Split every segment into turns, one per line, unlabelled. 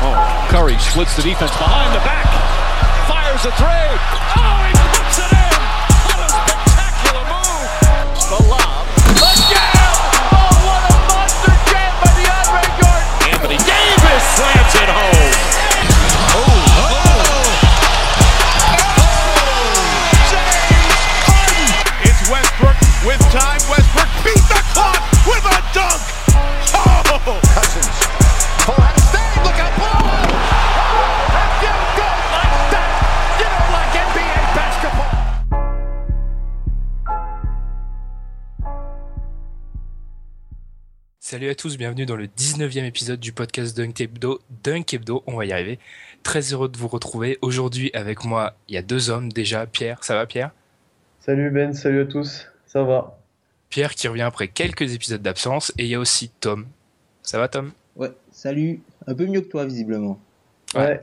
Oh.
Curry splits the defense behind the back. Fires a three. Oh, he puts it in. What a spectacular move. The jam. Oh, what a monster jam by DeAndre Jordan. Anthony Davis slams it home. Oh. oh, oh. James Harden.
It's Westbrook with time. Westbrook
Salut à tous, bienvenue dans le 19e épisode du podcast Dunk Hebdo. Dunk Hebdo, on va y arriver. Très heureux de vous retrouver. Aujourd'hui, avec moi, il y a deux hommes déjà. Pierre, ça va Pierre?
Salut Ben, salut à tous, ça va?
Pierre qui revient après quelques épisodes d'absence. Et il y a aussi Tom. Ça va Tom?
Ouais, salut. Un peu mieux que toi, visiblement.
Ouais,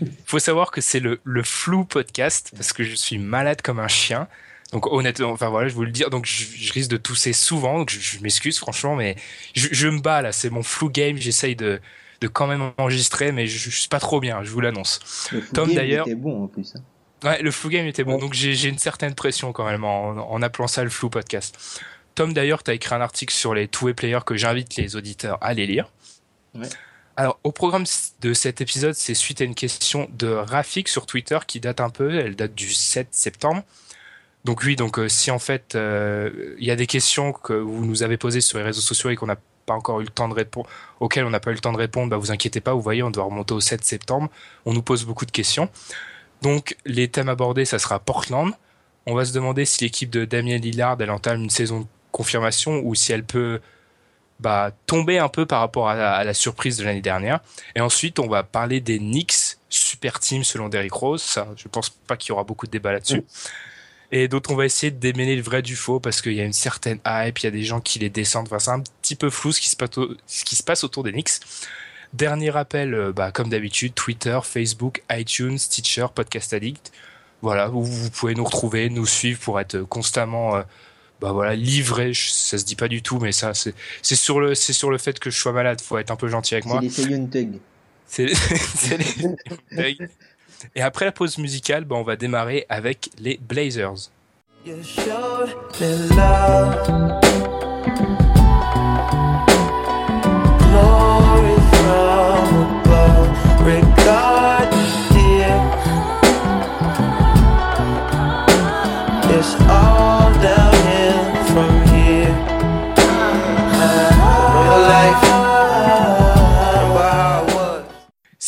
Il faut savoir que c'est le, le flou podcast parce que je suis malade comme un chien. Donc honnêtement, enfin voilà, je vous le dire. Donc je, je risque de tousser souvent. Donc je, je m'excuse franchement, mais je, je me bats là. C'est mon flou game. J'essaye de, de quand même enregistrer, mais je, suis pas trop bien. Je vous l'annonce. Tom,
game
d'ailleurs-
était bon en plus. hein.
Ouais, le flou game était bon.
Ouais.
Donc j'ai j'ai une certaine pression quand même en, en appelant ça le flou podcast. Tom d'ailleurs, tu as écrit un article sur les two-way players que j'invite les auditeurs à aller lire.
Ouais.
Alors, au programme de cet épisode, c'est suite à une question de Rafik sur Twitter qui date un peu, elle date du 7 septembre. Donc oui, donc euh, si en fait euh, il y a des questions que vous nous avez posées sur les réseaux sociaux et qu'on n'a pas encore eu le temps de répondre, auxquelles on n'a pas eu le temps de répondre, bah vous inquiétez pas, vous voyez, on doit remonter au 7 septembre. On nous pose beaucoup de questions. Donc les thèmes abordés, ça sera Portland. On va se demander si l'équipe de Damien Lillard elle entame une saison de confirmation ou si elle peut bah, tomber un peu par rapport à la, surprise de l'année dernière. Et ensuite, on va parler des Knicks, super team selon Derrick Rose. Ça, je pense pas qu'il y aura beaucoup de débat là-dessus. Et d'autres, on va essayer de démêler le vrai du faux parce qu'il y a une certaine hype, il y a des gens qui les descendent. Enfin, c'est un petit peu flou ce qui se passe, ce qui se passe autour. Dernier rappel, euh, bah, comme d'habitude, Twitter, Facebook, iTunes, Stitcher, Podcast Addict. Voilà, où vous pouvez nous retrouver, nous suivre pour être constamment, euh, bah voilà, livré. Ça se dit pas du tout, mais ça, c'est sur le, c'est sur le fait que je sois malade. Faut être un peu gentil avec
C'est
moi.
les.
C'est c'est les- Et après la pause musicale, bah, on va démarrer avec les Blazers.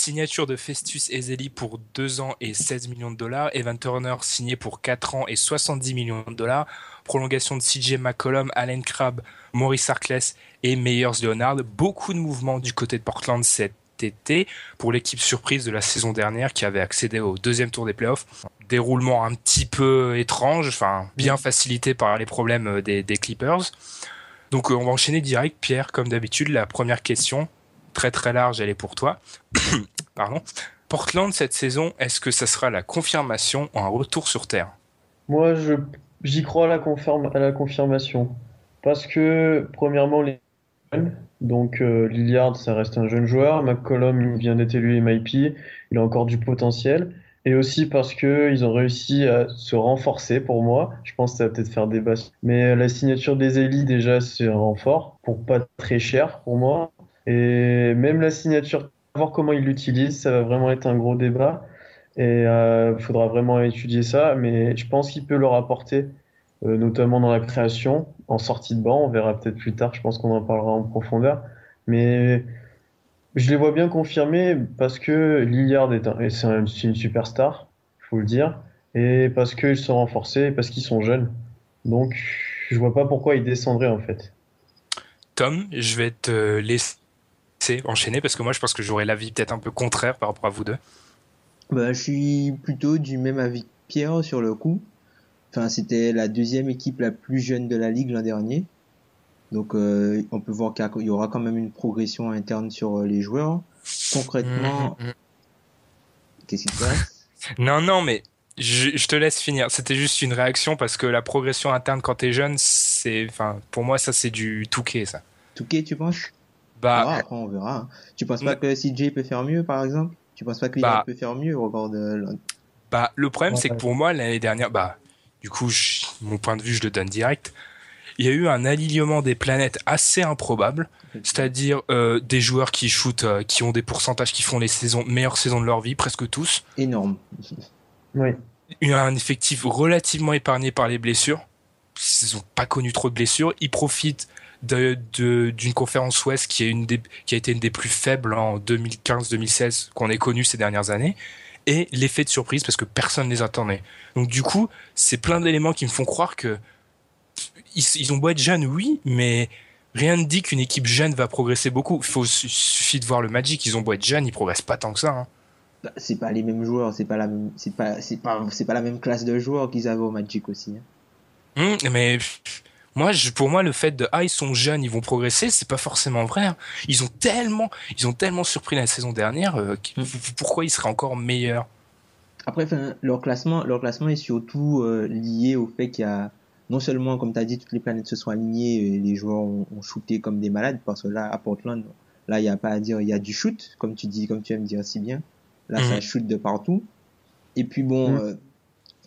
Signature de Festus Ezeli pour 2 ans et 16 millions de dollars. Evan Turner signé pour 4 ans et 70 millions de dollars. Prolongation de CJ McCollum, Allen Crabbe, Maurice Harkless et Meyers Leonard. Beaucoup de mouvements du côté de Portland cet été pour l'équipe surprise de la saison dernière qui avait accédé au deuxième tour des playoffs. Déroulement un petit peu étrange, bien facilité par les problèmes euh, des, des Clippers. Donc euh, on va enchaîner direct, Pierre, comme d'habitude. La première question, très très large, elle est pour toi. Pardon. Portland cette saison, est-ce que ça sera la confirmation ou un retour sur terre?
Moi j'y crois à la confirmation. Parce que, premièrement, les donc euh, ça reste un jeune joueur. McCollum, vient d'être élu MIP, il a encore du potentiel. Et aussi parce que ils ont réussi à se renforcer pour moi. Je pense que ça va peut-être faire débat. Mais la signature des Eli, déjà, c'est un renfort pour pas très cher pour moi. Et même la signature, voir comment il l'utilise, ça va vraiment être un gros débat. Et il euh, faudra vraiment étudier ça. Mais je pense qu'il peut le rapporter, euh, notamment dans la création, en sortie de banc. On verra peut-être plus tard, je pense qu'on en parlera en profondeur. Mais je les vois bien confirmés parce que Lillard est, un, c'est une superstar, faut le dire, et parce qu'ils sont renforcés, et parce qu'ils sont jeunes. Donc, je vois pas pourquoi ils descendraient en fait.
Tom, je vais te laisser enchaîner parce que moi je pense que j'aurais l'avis peut-être un peu contraire par rapport à vous deux.
Bah, je suis plutôt du même avis que Pierre sur le coup. Enfin, c'était la deuxième équipe la plus jeune de la ligue l'an dernier. Donc, euh, on peut voir qu'il y aura quand même une progression interne sur euh, les joueurs. Concrètement, mm, mm. qu'est-ce qui se passe?
Non, non, mais je, je, te laisse finir. C'était juste une réaction parce que la progression interne quand t'es jeune, c'est, enfin, pour moi, ça c'est du touquet, ça.
Touquet, tu penses?
Bah,
ah, après on verra. Hein. Tu penses pas que CJ peut faire mieux, par exemple? Tu penses pas que bah, peut faire mieux au regard de
Bah, le problème, c'est que pour moi l'année dernière, bah, du coup, mon point de vue, je le donne direct. Il y a eu un alignement des planètes assez improbable, c'est-à-dire euh, des joueurs qui shootent, euh, qui ont des pourcentages qui font les saisons meilleures saisons de leur vie, presque tous.
Énorme.
Oui.
Un effectif relativement épargné par les blessures. Ils n'ont pas connu trop de blessures. Ils profitent d'une conférence Ouest qui, est une des, qui a été une des plus faibles en 2015-2016 qu'on ait connu ces dernières années. Et l'effet de surprise parce que personne ne les attendait. Donc du coup, c'est plein d'éléments qui me font croire que ils, ils ont beau être jeunes, oui, mais rien ne dit qu'une équipe jeune va progresser beaucoup. Il faut suffit de voir le Magic, ils ont beau être jeunes, ils progressent pas tant que ça. Hein.
Bah, c'est pas les mêmes joueurs, c'est pas la même, c'est pas, c'est pas, c'est pas la même classe de joueurs qu'ils avaient au Magic aussi.
Hein. Mmh, mais moi, je, pour moi, le fait de ah ils sont jeunes, ils vont progresser, c'est pas forcément vrai. Hein. Ils ont tellement, ils ont tellement surpris la saison dernière. Euh, mmh. Pourquoi ils seraient encore meilleurs?
Après, leur classement, leur classement est surtout euh, lié au fait qu'il y a non seulement, comme tu as dit, toutes les planètes se sont alignées et les joueurs ont, ont shooté comme des malades, parce que là, à Portland, là, il n'y a pas à dire, il y a du shoot, comme tu dis, comme tu aimes dire si bien. Là, ça mhm. shoot de partout. Et puis bon, mhm. euh,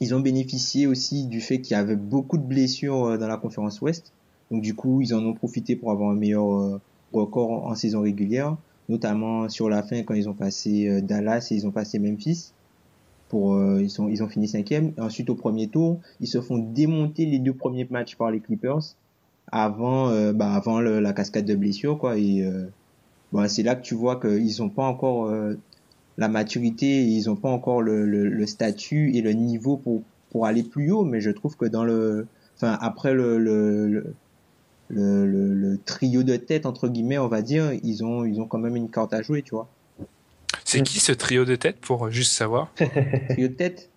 ils ont bénéficié aussi du fait qu'il y avait beaucoup de blessures euh, dans la conférence Ouest. Donc du coup, ils en ont profité pour avoir un meilleur euh, record en, saison régulière, notamment sur la fin quand ils ont passé Dallas et ils ont passé Memphis. Pour, ils, sont, ils ont fini cinquième. Ensuite, au premier tour, ils se font démonter les deux premiers matchs par les Clippers avant, bah, avant la cascade de blessures. Quoi, et bah, c'est là que tu vois qu'ils n'ont pas encore la maturité, ils n'ont pas encore le, le, statut et le niveau pour, pour aller plus haut, mais je trouve que dans le, enfin, après le, le, le, le, trio de tête, entre guillemets, on va dire, ils ont, ils ont quand même une carte à jouer, tu vois.
C'est qui ce trio de tête pour juste savoir?
Trio de tête?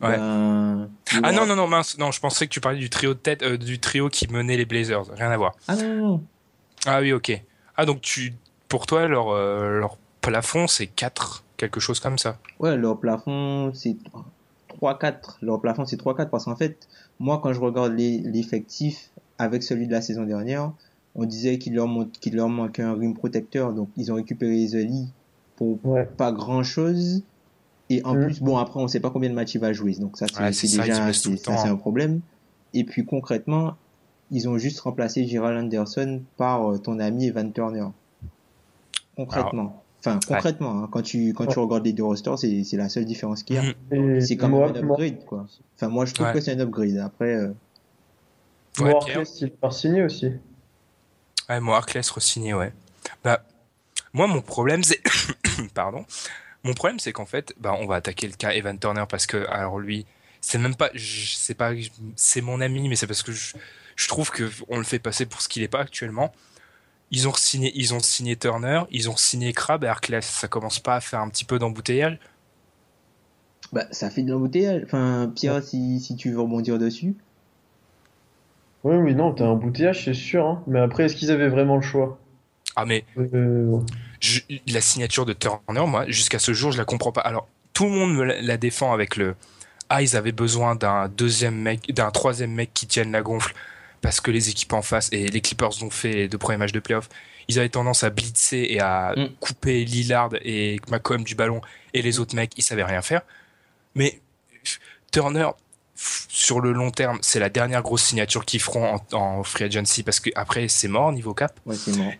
Ouais. Ben, ah non, non, non, mince, non, je pensais que tu parlais du trio de tête, euh, du trio qui menait les Blazers, rien à voir.
Ah non,
Ah oui, ok. Ah donc tu, pour toi, leur, euh, leur plafond, c'est 4 quelque chose comme ça.
Ouais, leur plafond, c'est 3-4. Leur plafond, c'est 3-4 parce qu'en fait, moi, quand je regarde l'effectif avec celui de la saison dernière, on disait qu'il leur, qu'il leur manquait un rim protecteur. Donc, ils ont récupéré Zoli pour pas grand chose. Et en mm. plus, bon, après, on sait pas combien de matchs il va jouer. Donc, ça, c'est déjà c'est un hein. problème. Et puis, concrètement, ils ont juste remplacé Gerald Anderson par euh, ton ami Evan Turner. Concrètement. Enfin, concrètement, hein, quand tu quand tu regardes les deux rosters, c'est c'est la seule différence qu'il y a. Mm. C'est quand même un upgrade, quoi. Enfin, moi, je trouve que c'est un upgrade. Après. Euh...
Ouais, Arclès, il va signer aussi.
Ouais, moi, Arclès re-signé, ouais. Bah, moi, mon problème, c'est. Pardon. Mon problème, c'est qu'en fait, bah, on va attaquer le cas Evan Turner parce que, alors lui, c'est même pas. C'est pas. C'est mon ami, mais c'est parce que je, je trouve qu'on le fait passer pour ce qu'il est pas actuellement. Ils ont signé, ils ont signé Turner, ils ont signé Crab et Arclès. Ça commence pas à faire un petit peu d'embouteillage?
Bah, ça fait de l'embouteillage. Enfin, Pierre, si, si tu veux rebondir dessus.
Oui, oui, non, t'as un embouteillage, c'est sûr. Hein. Mais après, est-ce qu'ils avaient vraiment le choix?
Ah, mais euh, la signature de Turner, moi, jusqu'à ce jour, je la comprends pas. Alors, tout le monde me la défend avec le. Ah, ils avaient besoin d'un deuxième mec, d'un troisième mec qui tienne la gonfle parce que les équipes en face, et les Clippers ont fait les deux premiers matchs de playoff, ils avaient tendance à blitzer et à mm. couper Lillard et McCollum du ballon, et les autres mecs, ils savaient rien faire. Mais Turner, sur le long terme, c'est la dernière grosse signature qu'ils feront en, free agency parce que après c'est mort niveau cap.
Ouais, c'est mort.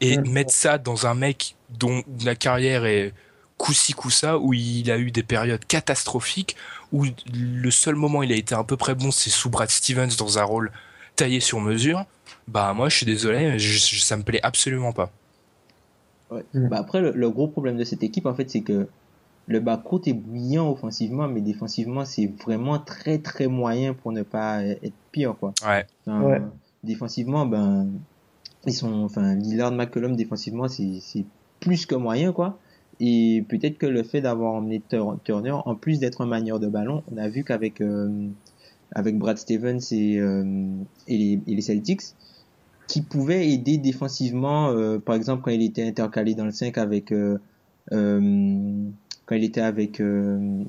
Et
Mm.
mettre ça dans un mec dont la carrière est coup-ci coup-ça, où il a eu des périodes catastrophiques, où le seul moment où il a été à peu près bon, c'est sous Brad Stevens dans un rôle taillé sur mesure. Bah moi, je suis désolé, mais je- je- ça me plaît absolument pas.
Ouais.
Mm.
Bah après, le, le gros problème de cette équipe, en fait, c'est que le backcourt est brillant offensivement, mais défensivement, c'est vraiment très très moyen pour ne pas être pire, quoi.
Ouais.
Enfin,
Ouais.
Défensivement, ben, ils sont, enfin, Lillard, McCollum, défensivement, c'est c'est plus que moyen, quoi. Et peut-être que le fait d'avoir emmené Tur- Turner, en plus d'être un manieur de ballon, on a vu qu'avec euh, avec Brad Stevens et, euh, et, les, et les Celtics, qui pouvait aider défensivement, euh, par exemple quand il était intercalé dans le 5 avec euh, euh, quand il était avec euh,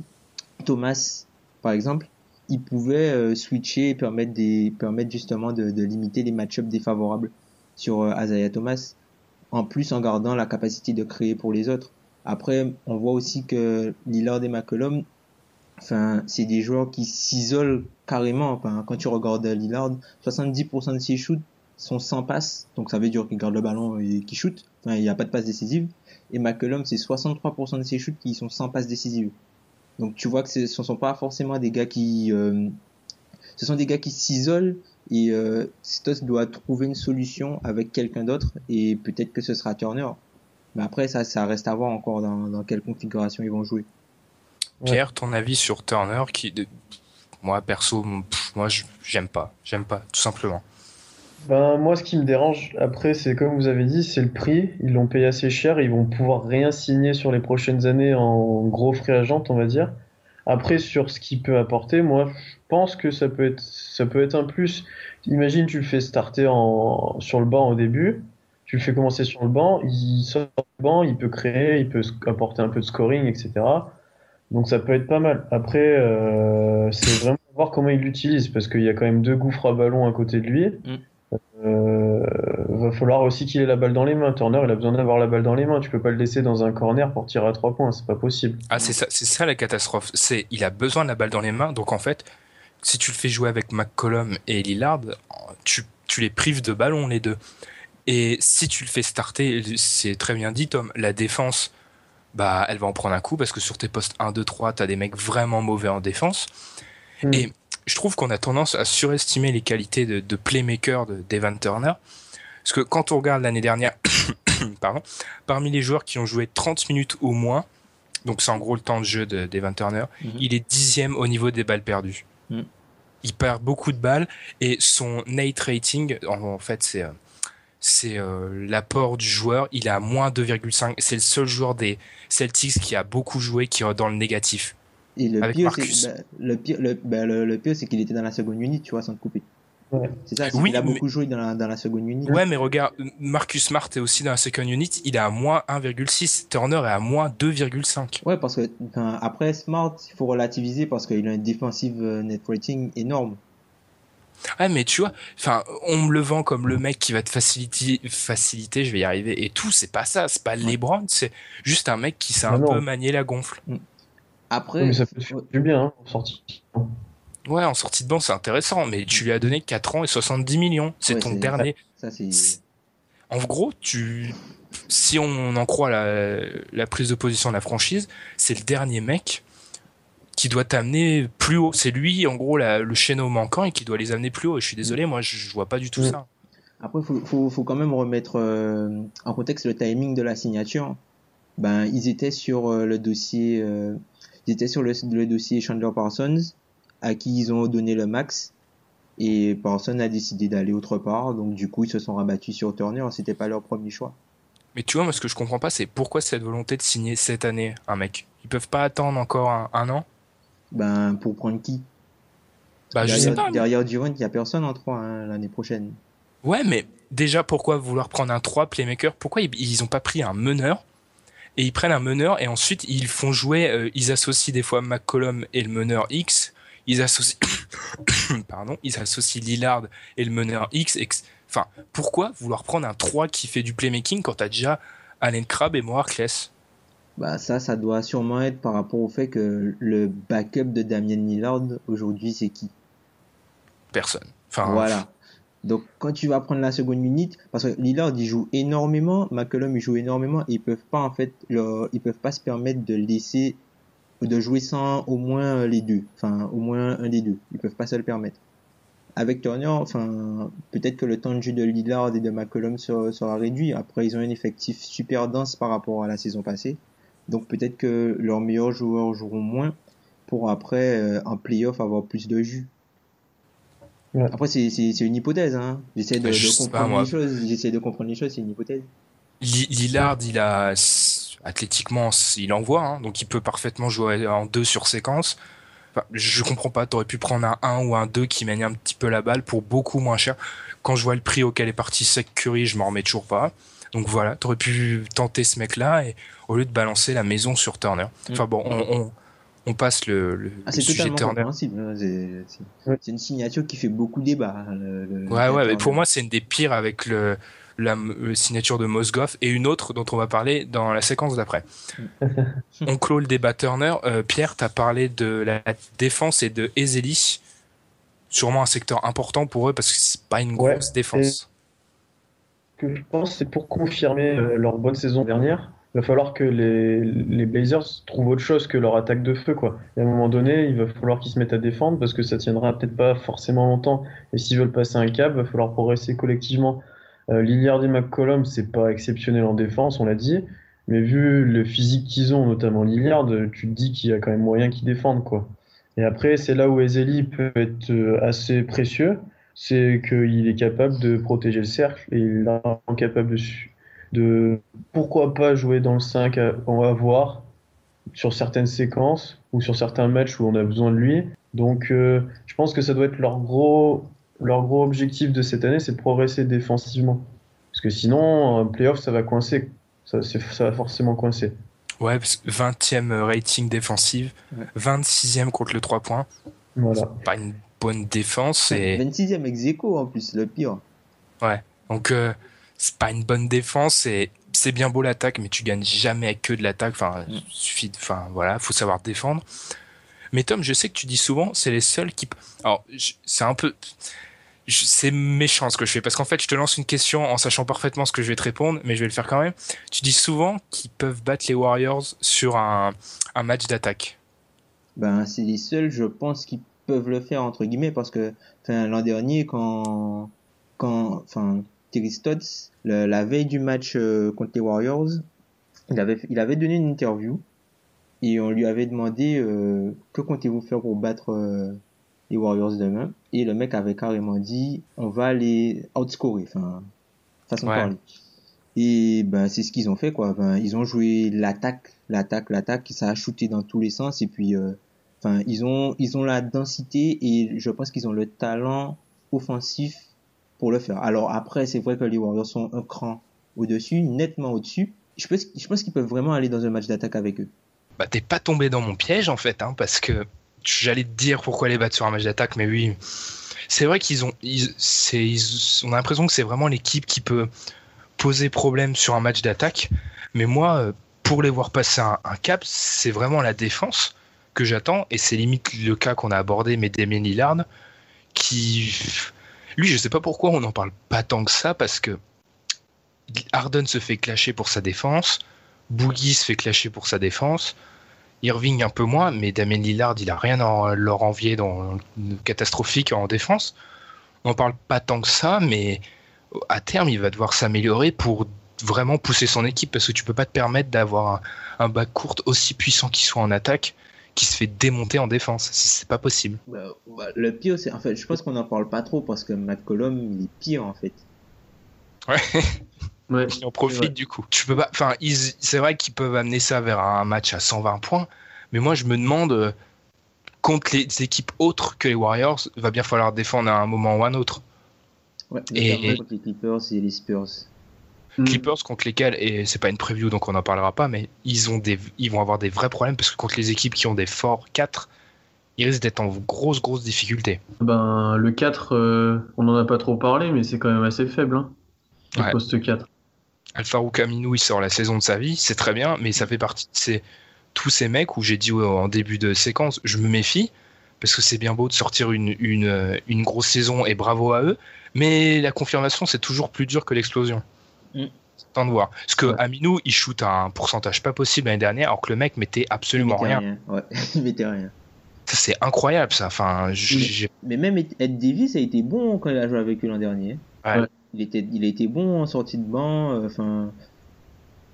Thomas, par exemple, il pouvait euh, switcher et permettre des permettre justement de, de limiter les match-ups défavorables sur Isaiah Thomas, en plus en gardant la capacité de créer pour les autres. Après, on voit aussi que Lillard et McCollum, enfin, c'est des joueurs qui s'isolent carrément. Enfin, quand tu regardes Lillard, 70% de ses shoots sont sans passe, donc ça veut dire qu'il garde le ballon et qu'il shoot. Enfin, il n'y a pas de passe décisive. Et McCollum, c'est 63% de ses shoots qui sont sans passe décisive. Donc tu vois que ce ne sont pas forcément des gars qui, euh, ce sont des gars qui s'isolent et euh, Stos doit trouver une solution avec quelqu'un d'autre et peut-être que ce sera Turner. Mais après ça, ça reste à voir encore dans, dans quelle configuration ils vont jouer.
Pierre, ton avis sur Turner qui, moi perso, pff, moi j'aime pas, j'aime pas, tout simplement.
Ben, moi, ce qui me dérange, après, c'est comme vous avez dit, c'est le prix. Ils l'ont payé assez cher. Ils vont pouvoir rien signer sur les prochaines années en gros free agent, on va dire. Après, sur ce qu'il peut apporter, moi, je pense que ça peut être, ça peut être un plus. Imagine, tu le fais starter en, sur le banc au début. Tu le fais commencer sur le banc. Il sort du banc, il peut créer, il peut apporter un peu de scoring, etc. Donc, ça peut être pas mal. Après, euh, c'est vraiment voir comment il l'utilise parce qu'il y a quand même deux gouffres à ballon à côté de lui. Euh, va falloir aussi qu'il ait la balle dans les mains. Turner, il a besoin d'avoir la balle dans les mains. Tu peux pas le laisser dans un corner pour tirer à trois points, c'est pas possible.
Ah, c'est ça, c'est ça la catastrophe. C'est, il a besoin de la balle dans les mains. Donc en fait, si tu le fais jouer avec McCollum et Lillard, tu, tu les prives de ballon les deux. Et si tu le fais starter, c'est très bien dit Tom, la défense, bah, elle va en prendre un coup parce que sur tes postes 1, 2, 3, t'as des mecs vraiment mauvais en défense.
Mm.
Et je trouve qu'on a tendance à surestimer les qualités de, de playmaker de Devin Turner. Parce que quand on regarde l'année dernière, pardon, parmi les joueurs qui ont joué 30 minutes au moins, donc c'est en gros le temps de jeu de Devin Turner,
Mhm.
il est dixième au niveau des balles perdues.
Mhm.
Il perd beaucoup de balles et son Nate rating, en, en fait, c'est euh, c'est euh, l'apport du joueur. Il est à moins 2,5. C'est le seul joueur des Celtics qui a beaucoup joué qui est dans le négatif.
Et le
Avec
pire,
Marcus.
c'est bah, le pire, le, bah, le, le pire, c'est qu'il était dans la seconde unit, tu vois, sans te couper.
Ouais.
C'est ça, c'est
Oui,
qu'il a
mais-
beaucoup joué dans la, dans la seconde unit.
Ouais, mais regarde, Marcus Smart est aussi dans la second unit. Il est à moins 1,6. Turner est à moins 2,5.
Ouais, parce que après Smart, il faut relativiser parce qu'il a un defensive euh, net rating énorme.
Ouais, mais tu vois, enfin, on me le vend comme le mec qui va te faciliter, faciliter, je vais y arriver et tout. C'est pas ça. C'est pas LeBron. C'est juste un mec qui sait
Ah
un
non.
peu manier la gonfle.
Après,
Oui, mais ça faire du bien, hein, en sortie.
Ouais, en sortie de banc, c'est intéressant, mais tu lui as donné 4 ans et 70 millions. C'est
Ouais,
ton dernier.
ça.
En gros, tu, si on en croit la, la prise de position de la franchise, c'est le dernier mec qui doit t'amener plus haut. C'est lui, en gros, la- le chaîneau manquant et qui doit les amener plus haut. Et je suis désolé, moi, je, je vois pas du tout ça.
Après, faut, faut, faut quand même remettre euh, en contexte le timing de la signature. Ben, ils étaient sur euh, le dossier, euh, ils étaient sur le, le dossier Chandler Parsons, à qui ils ont donné le max. Et Parsons a décidé d'aller autre part, donc du coup ils se sont rabattus sur Turner. C'était pas leur premier choix.
Mais tu vois, moi, ce que je comprends pas, c'est pourquoi cette volonté de signer cette année un mec? Ils peuvent pas attendre encore un, un an?
Ben, pour prendre qui?
Bah, je
derrière,
sais pas. mais-
Derrière Durant, il y a personne en 3 l'année prochaine.
Ouais, mais déjà, pourquoi vouloir prendre un 3 playmaker? Pourquoi ils, ils ont pas pris un meneur? Et ils prennent un meneur et ensuite ils font jouer, euh, ils associent des fois McCollum et le meneur X, ils associent, pardon, ils associent Lillard et le meneur X. ex- Enfin, pourquoi vouloir prendre un 3 qui fait du playmaking quand t'as déjà Allen Crabbe et Mo Harkless
Bah ça, ça doit sûrement être par rapport au fait que le backup de Damien Lillard aujourd'hui, c'est qui?
Personne. Enfin,
Voilà. Donc, quand tu vas prendre la seconde minute, parce que Lillard, il joue énormément, McCollum, il joue énormément, et ils peuvent pas, en fait, leur, ils peuvent pas se permettre de laisser, de jouer sans au moins les deux. Enfin, au moins un des deux. Ils peuvent pas se le permettre. Avec Turner, enfin, peut-être que le temps de jeu de Lillard et de McCollum sera, sera réduit. Après, ils ont un effectif super dense par rapport à la saison passée. Donc, peut-être que leurs meilleurs joueurs joueront moins pour après, euh, en playoff, avoir plus de jus.
Ouais.
Après, c'est, c'est, c'est une hypothèse, hein. J'essaie de,
Bah,
de comprendre les choses. J'essaie de comprendre les choses, c'est une hypothèse.
Li- Lillard, il a athlétiquement, il envoie, hein, donc il peut parfaitement jouer en deux sur séquence. Enfin, je comprends pas, t'aurais pu prendre un 1 ou un 2 qui mène un petit peu la balle pour beaucoup moins cher. Quand je vois le prix auquel est parti Sec Curry, je m'en remets toujours pas. Donc voilà, t'aurais pu tenter ce mec-là et au lieu de balancer la maison sur Turner. Enfin bon, on, on, on passe le, le,
Ah,
le sujet Turner.
hein. C'est, une signature qui fait beaucoup débat. hein, le- le-
Ouais,
le
ouais, mais pour moi, c'est une des pires avec le, la euh, signature de Mosgoff et une autre dont on va parler dans la séquence d'après. on clôt le débat Turner. Euh, Pierre, t'as parlé de la défense et de Ezeli. Sûrement un secteur important pour eux parce que c'est pas une
Ouais,
grosse défense.
Que je pense, c'est pour confirmer euh, leur bonne saison dernière, il va falloir que les, les Blazers trouvent autre chose que leur attaque de feu, quoi. Et à un moment donné, il va falloir qu'ils se mettent à défendre parce que ça tiendra peut-être pas forcément longtemps. Et s'ils veulent passer un cap, il va falloir progresser collectivement. Euh, Lillard et McCollum, c'est pas exceptionnel en défense, on l'a dit. Mais vu le physique qu'ils ont, notamment Lillard, tu te dis qu'il y a quand même moyen qu'ils défendent, quoi. Et après, c'est là où Ezeli peut être euh, assez précieux, c'est qu'il est capable de protéger le cercle et il est capable de, de pourquoi pas jouer dans le 5, à- on va voir sur certaines séquences ou sur certains matchs où on a besoin de lui. Donc euh, je pense que ça doit être leur gros, leur gros objectif de cette année, c'est de progresser défensivement. Parce que sinon, un playoff, ça va coincer. Ça, c'est- ça va forcément coincer.
Ouais, parce que 20e rating défensive,
Ouais.
26e contre le 3 points.
Voilà.
Pas une bonne défense. Et...
26e ex aequo, en plus, le pire.
Donc, euh, c'est pas une bonne défense et c'est bien beau l'attaque, mais tu gagnes jamais que de l'attaque. Enfin,
Mm.
suffit de, enfin, voilà, faut savoir défendre. Mais Tom, je sais que tu dis souvent, c'est les seuls qui, alors, c'est un peu, c'est méchant ce que je fais parce qu'en fait, je te lance une question en sachant parfaitement ce que je vais te répondre, mais je vais le faire quand même. Tu dis souvent qu'ils peuvent battre les Warriors sur un, un match d'attaque.
Ben, c'est les seuls, je pense, qui peuvent le faire, entre guillemets, parce que, l'an dernier, quand, quand, enfin, Terry Stotts, le- la veille du match euh, contre les Warriors, il avait, il avait donné une interview et on lui avait demandé euh, que comptez-vous faire pour battre euh, les Warriors demain? Et le mec avait carrément dit on va les outscorer, enfin, façon de
Ouais.
parler. Et ben c'est ce qu'ils ont fait quoi. Ben, ils ont joué l'attaque, l'attaque, l'attaque, ça a shooté dans tous les sens et puis euh, ils ont ils ont la densité et je pense qu'ils ont le talent offensif pour le faire. Alors après c'est vrai que les Warriors sont un cran au-dessus, nettement au-dessus. Je pense je pense qu'ils peuvent vraiment aller dans un match d'attaque avec eux.
Bah, t'es pas tombé dans mon piège en fait, hein, parce que j'allais te dire pourquoi les battre sur un match d'attaque, mais oui, c'est vrai qu'ils ont, ils, ils- on a l'impression que c'est vraiment l'équipe qui peut poser problème sur un match d'attaque, mais moi, euh, pour les voir passer un cap, c'est vraiment la défense que j'attends, et c'est limite le cas qu'on a abordé, mais Damien Lillard, qui, lui, je sais pas pourquoi on n'en parle pas tant que ça, parce que Harden se fait clasher pour sa défense, Boogie se fait clasher pour sa défense. Irving un peu moins, mais Damien Lillard, il a rien à leur envier dans catastrophique en défense. On n'en parle pas tant que ça, mais à terme, il va devoir s'améliorer pour vraiment pousser son équipe parce que tu peux pas te permettre d'avoir un, un back court aussi puissant qu'il soit en attaque qui se fait démonter en défense. C'est pas possible.
Bah, bah, le pire c'est en fait je pense qu'on n'en parle pas trop parce que McCollum il est pire en fait.
Ouais.
Ouais.
En profitent
Ouais.
du coup. Tu peux pas. Enfin, ils- c'est vrai qu'ils peuvent amener ça vers un match à 120 points, mais moi je me demande euh, contre les équipes autres que les Warriors, va bien falloir défendre à un moment ou à un autre.
Ouais,
Et-
contre les Clippers et les Spurs.
Mm.
Clippers contre lesquels et c'est pas une preview donc on n'en parlera pas, mais ils ont des, ils vont avoir des vrais problèmes parce que contre les équipes qui ont des forts 4 ils risquent d'être en grosse grosse difficulté.
Ben, le 4, euh, on n'en a pas trop parlé, mais c'est quand même assez faible. Hein, le
Ouais.
poste 4.
Alfarouk Kaminou il sort la saison de sa vie, c'est très bien, mais ça fait partie de ces, tous ces mecs où j'ai dit en début de séquence, je me méfie parce que c'est bien beau de sortir une, une, une grosse saison et bravo à eux, mais la confirmation c'est toujours plus dur que l'explosion.
Mm.
C'est temps de voir. Parce que
Ouais.
Aminou, il shoot à un pourcentage pas possible l'année dernière, alors que le mec mettait
Il
absolument
mettait
rien.
Ouais, il mettait rien.
Ça, c'est incroyable, ça. Enfin, j'ai-
Mais même Ed Davis a été bon quand il a joué avec eux l'an dernier.
Ouais.
Ouais.
Il, était, il a été bon en sortie de banc, euh, enfin,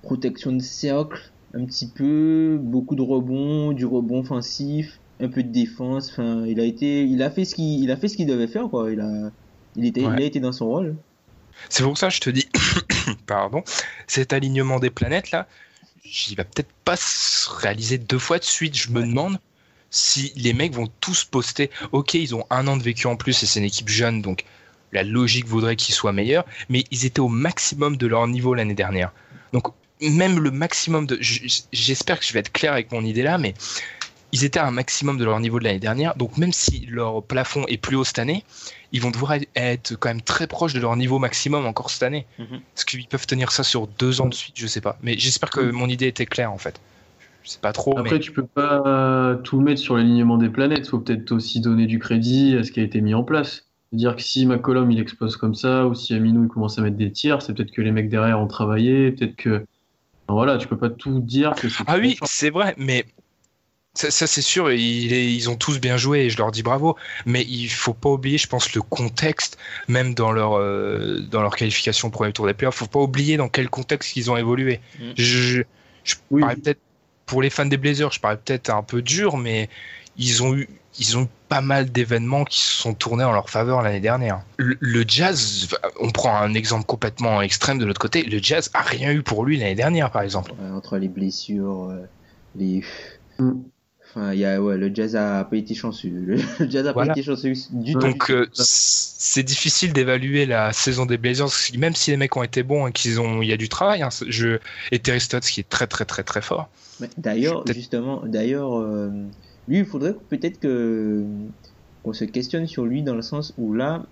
protection de cercle, un petit peu, beaucoup de rebonds, du rebond offensif, un peu de défense. Enfin, il a été, il a fait ce qu'il, il a fait ce qu'il devait faire, quoi. Il a, il était,
Ouais.
il a été dans son rôle.
c'est pour ça que je te dis, pardon, cet alignement des planètes là, il va peut-être pas se réaliser deux fois de suite. Je me demande si les mecs vont tous poster. Ok, ils ont un an de vécu en plus et c'est une équipe jeune, donc la logique voudrait qu'ils soient meilleurs, mais ils étaient au maximum de leur niveau l'année dernière. Donc même le maximum de, j'espère que je vais être clair avec mon idée là, mais ils étaient à un maximum de leur niveau de l'année dernière, donc même si leur plafond est plus haut cette année, ils vont devoir être quand même très proches de leur niveau maximum encore cette année.
Mhm.
Est-ce qu'ils peuvent tenir ça sur deux ans de suite Je sais pas. Mais j'espère que mon idée était claire en fait. Je sais pas trop.
Après,
mais...
tu peux pas tout mettre sur l'alignement des planètes. Faut peut-être aussi donner du crédit à ce qui a été mis en place. Dire que si McCollum il explose comme ça, ou si Aminou il commence à mettre des tirs, c'est peut-être que les mecs derrière ont travaillé, peut-être que. Voilà, tu peux pas tout dire que
Ah oui, c'est vrai, mais ça, ça, c'est sûr, ils ont tous bien joué et je leur dis bravo. Mais il faut pas oublier, je pense, le contexte, même dans leur, euh, dans leur qualification au premier tour des playoffs. Faut pas oublier dans quel contexte ils ont évolué.
Mm.
Je, je, je
Oui.
parais peut-être, pour les fans des Blazers, je parais peut-être un peu dur, mais ils ont eu, ils ont eu pas mal d'événements qui se sont tournés en leur faveur l'année dernière. Le, le Jazz, on prend un exemple complètement extrême de l'autre côté, le Jazz a rien eu pour lui l'année dernière, par exemple.
Entre les blessures, euh, les.
Mm.
Enfin, il y a, ouais, le jazz a pas été chanceux. Le, jazz a
Voilà.
pas été chanceux du tout.
Donc euh, c'est difficile d'évaluer la saison des Blazers, même si les mecs ont été bons et qu'ils ont, il y a du travail. Hein, je, et Terry Stotts qui est très très très très fort.
D'ailleurs, justement, d'ailleurs, euh, lui, il faudrait peut-être que qu'on se questionne sur lui dans le sens où là,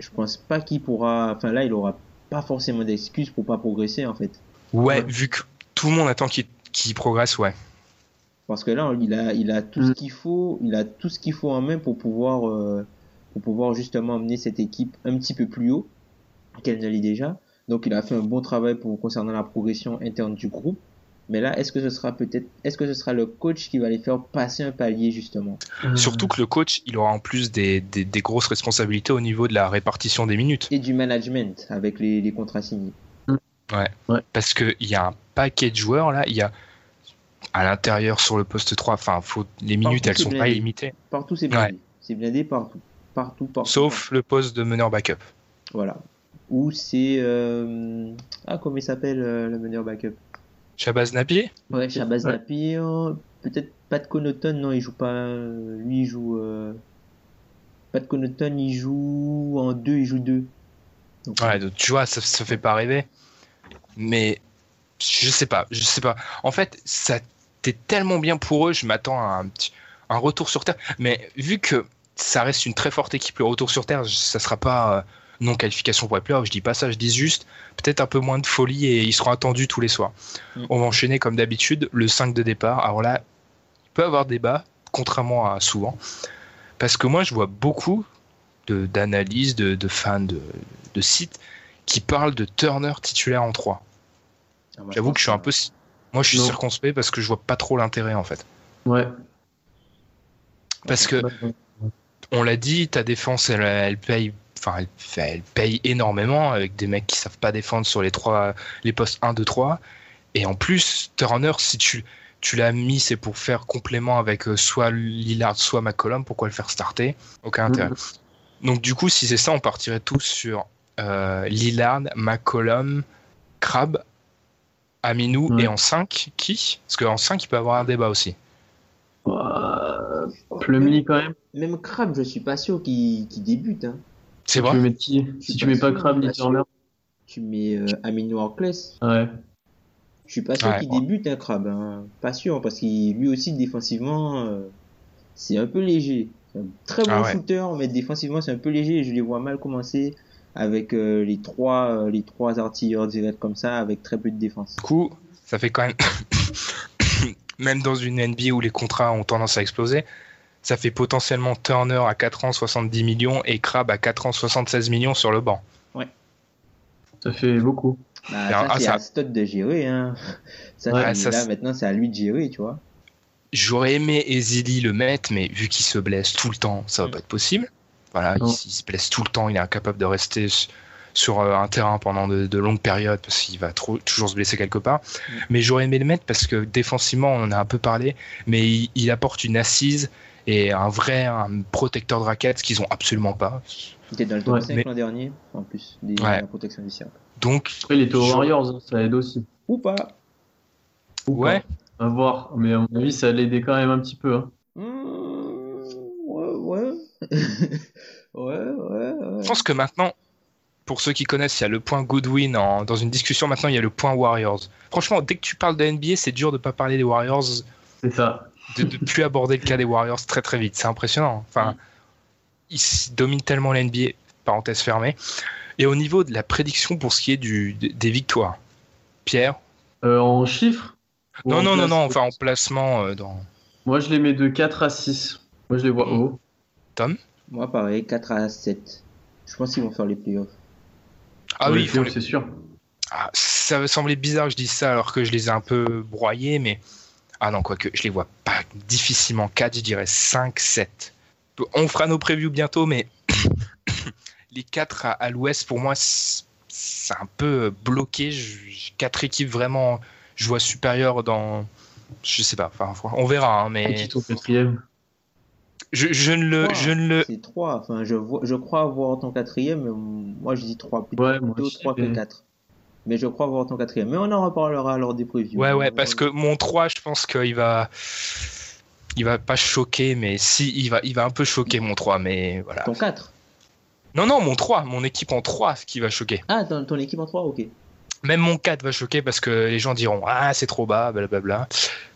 je pense pas qu'il pourra. Enfin là, il aura pas forcément d'excuses pour pas progresser en fait.
Ouais,
Ouais.
vu que tout le monde attend qu'il qu'il progresse, ouais.
Parce que là, il a, il a tout ce
Mm.
qu'il faut, il a tout ce qu'il faut en main pour pouvoir, euh, pour pouvoir justement amener cette équipe un petit peu plus haut qu'elle ne l'est déjà. Donc, il a fait un bon travail pour concernant la progression interne du groupe. Mais là, est-ce que ce sera peut-être, est-ce que ce sera le coach qui va les faire passer un palier justement?
Cher.
Surtout que le coach, il aura en plus des, des, des grosses responsabilités au niveau de la répartition des minutes.
et du management avec les, les contrats signés.
Parce qu'il y a un paquet de joueurs là, il y a à l'intérieur sur le poste 3, enfin, faut, les minutes
Partout,
elles sont pas
blindé.
limitées.
Partout, c'est blindé. C'est blindé partout, partout, partout.
Sauf le poste de meneur backup.
Voilà. Ou c'est euh... ah comment il s'appelle euh, le meneur backup?
Shabazz Napier
Ouais, Shabazz
Ouais.
Napier, peut-être Pat Connaughton, non, il joue pas. euh, Lui, il joue. Euh... Pat Connaughton, il joue en deux, il joue deux. Donc,
Ouais, donc, tu vois, ça, ça fait pas rêver. Mais je sais pas, je sais pas. En fait, ça t'es tellement bien pour eux, je m'attends à un petit un retour sur terre. Mais vu que ça reste une très forte équipe, le retour sur terre, ça sera pas euh, non qualification pour les playoffs. Je dis pas ça, je dis juste peut-être un peu moins de folie et ils seront attendus tous les soirs.
Mm.
On va enchaîner comme d'habitude le 5 de départ. Alors là, il peut y avoir débat, contrairement à souvent, parce que moi je vois beaucoup d'analyses de, de fans de, de sites qui parlent de Turner titulaire en 3.
ah,
J'avoue que je suis un peu. Moi, je suis
Non.
circonspect parce que je vois pas trop l'intérêt en fait.
Ouais.
Parce que, on l'a dit, ta défense, elle, elle paye. Enfin, elle, elle paye énormément avec des mecs qui savent pas défendre sur les trois, les postes 1, 2, 3. Et en plus, Turner, si tu, tu l'as mis, c'est pour faire complément avec euh, soit Lillard, soit McCollum. Pourquoi le faire starter? Aucun intérêt. Donc du coup, si c'est ça, on partirait tous sur euh, Lillard, McCollum, Crabbe, Aminou
Ouais.
et en 5, qui? Parce qu'en 5, il peut avoir un débat aussi.
Euh, Plumlee quand même.
Même Crab, je suis pas sûr qu'il débute. Hein.
C'est
Tu
vrai
veux mettre qui Si tu mets pas Crabbe
pas
ni
sûr.
Turner.
Tu mets euh, Aminu Harkless.
Ouais.
Je suis pas sûr
Ouais,
qu'il
ouais.
débute, hein, Crab. Hein. Pas sûr, parce qu'il lui aussi, défensivement, euh, c'est un peu léger. C'est un très bon
Ah ouais.
shooter, mais défensivement, c'est un peu léger. Je les vois mal commencer avec euh, les trois euh, les trois artilleurs directs comme ça, avec très peu de défense.
Du coup, ça fait quand même. Même dans une NBA où les contrats ont tendance à exploser, Ça fait potentiellement Turner à 4 ans 70 millions et Crabbe à 4 ans 76 millions sur le banc.
Ça fait beaucoup.
Bah, ça,
ah,
c'est
ça-
à Stott de gérer. Hein. Ça,
Ouais,
là, maintenant, c'est à lui de gérer, tu vois.
J'aurais aimé Ezili le mettre, mais vu qu'il se blesse tout le temps, ça va pas être possible. Voilà, il, se blesse tout le temps, il est incapable de rester sur euh, un terrain pendant de, de longues périodes parce qu'il va trop, toujours se blesser quelque part. Mais j'aurais aimé le mettre parce que défensivement, on en a un peu parlé, mais il, il apporte une assise et un vrai un protecteur de raquettes qu'ils ont absolument pas.
Il était dans le top
Ouais,
5
mais-
l'an dernier, en plus, des,
Ouais.
la protection du cercle.
Donc,
Après, il était aux
Je-
Warriors, hein, ça aide aussi.
Ou pas.
Ou
ouais,
pas. À voir. Mais à mon avis, ça l'aidait quand même un petit peu. Hein.
Mmh, ouais, ouais. ouais, ouais, ouais.
je pense que maintenant, pour ceux qui connaissent, il y a le point Goodwin en- dans une discussion. Maintenant, il y a le point Warriors. Franchement, dès que tu parles de NBA, c'est dur de pas parler des Warriors
C'est ça.
de, de plus aborder le cas des Warriors très très vite. C'est impressionnant. Enfin, ils s- dominent tellement l'NBA, parenthèse fermée. Et au niveau de la prédiction pour ce qui est du, des victoires, Pierre?
Euh, en chiffres?
Non, non, non, non, enfin en placement euh, dans.
Moi, je les mets de 4 à 6. Moi, je les vois haut.
Moi, pareil, 4 à 7. Je pense qu'ils vont faire les playoffs.
Ah oui,
les
ils font
playoffs,
les-
c'est sûr.
Ah, ça me semblait bizarre que je dise ça alors que je les ai un peu broyés, mais. Ah non, quoique, je les vois pas difficilement 4, je dirais 5, 7. On fera nos previews bientôt, mais les 4 à, à l'ouest, pour moi, c'est c'est un peu bloqué. Je- Quatre équipes vraiment, je vois supérieures dans. Je sais pas, enfin, on verra, hein, mais
Petit au quatrième?
Je, je ne le. Je ne le...
C'est 3. Enfin, je, vois, je crois avoir ton quatrième, mais moi, je dis 3. Plutôt,
Ouais, moi
plutôt
aussi,
3 que
mais-
4. Mais je crois avoir ton quatrième. Mais on en reparlera lors des previews.
Ouais, ouais,
On-
parce que mon 3, je pense qu'il va. Il va pas choquer, mais si, il va, il va un peu choquer mon 3, mais voilà.
Ton 4
Non, non, mon 3, mon équipe en 3 qui va choquer.
Ah, ton, ton équipe en 3, ok.
Même mon 4 va choquer parce que les gens diront Ah, c'est trop bas, blablabla.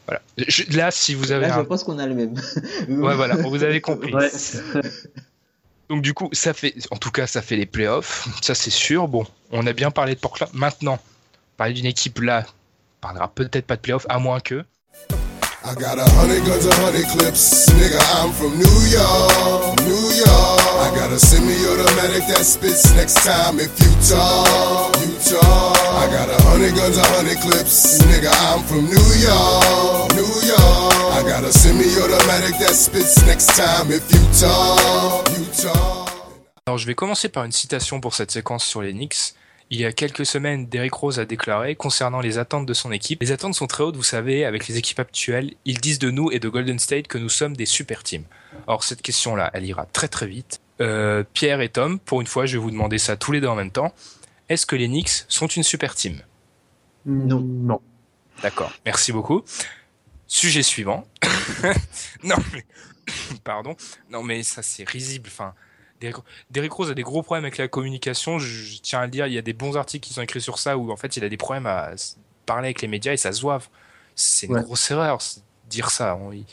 Voilà. Je- là, si vous avez
Là, je pense qu'on a le même.
Ouais, voilà, vous avez compris.
Ouais.
Donc, du coup, ça fait. En tout cas, ça fait les playoffs. Ça, c'est sûr. Bon, on a bien parlé de Portland. Maintenant, parler d'une équipe là, on parlera peut-être pas de playoffs, à moins que.
I got a hundred guns, a hundred clips. Nigga, I'm from New York, New York. I got a semi-automatic that spits next time if you talk, you talk. I got a hundred guns, a hundred clips. Nigga, I'm from New York, New York. I got a semi-automatic that spits next time if you talk, you talk.
Alors, je vais commencer par une citation pour cette séquence sur les Knicks. Il y a quelques semaines, Derrick Rose a déclaré concernant les attentes de son équipe. Les attentes sont très hautes, vous savez, avec les équipes actuelles. Ils disent de nous et de Golden State que nous sommes des super teams. Or, cette question-là, elle ira très très vite. Euh, Pierre et Tom, pour une fois, je vais vous demander ça tous les deux en même temps. Est-ce que les Knicks sont une super team?
Non. Non.
D'accord, merci beaucoup. Sujet suivant. non, mais... Pardon. Non, mais ça, c'est risible. Enfin, Derrick Derrick Rose a des gros problèmes avec la communication. Je, je tiens à le dire, il y a des bons articles qui sont écrits sur ça où, en fait, il a des problèmes à parler avec les médias et ça se voit. C'est une
Ouais.
grosse erreur, dire ça. On, il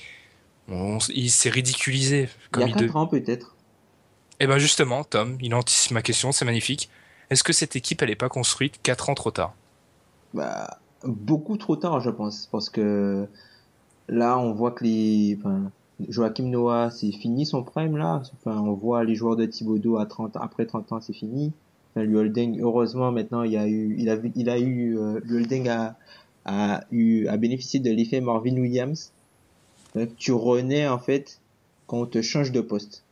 on- il s'est ridiculisé.
Il y a
il
4
de-
ans, peut-être.
Eh ben, justement, Tom, il anticipe ma question, c'est magnifique. Est-ce que cette équipe, elle n'est pas construite 4 ans trop tard?
Bah, beaucoup trop tard, je pense. Parce que là, on voit que les. Enfin, Joachim Noah, c'est fini son prime là? Enfin, on voit les joueurs de Thibodeau à 30, après 30 ans, c'est fini. Enfin, le Holding, heureusement, maintenant, il y a eu, il a, il a eu, euh, le Holding a, a eu, a bénéficié de l'effet Marvin Williams. Donc, tu renais, en fait, quand on te change de poste.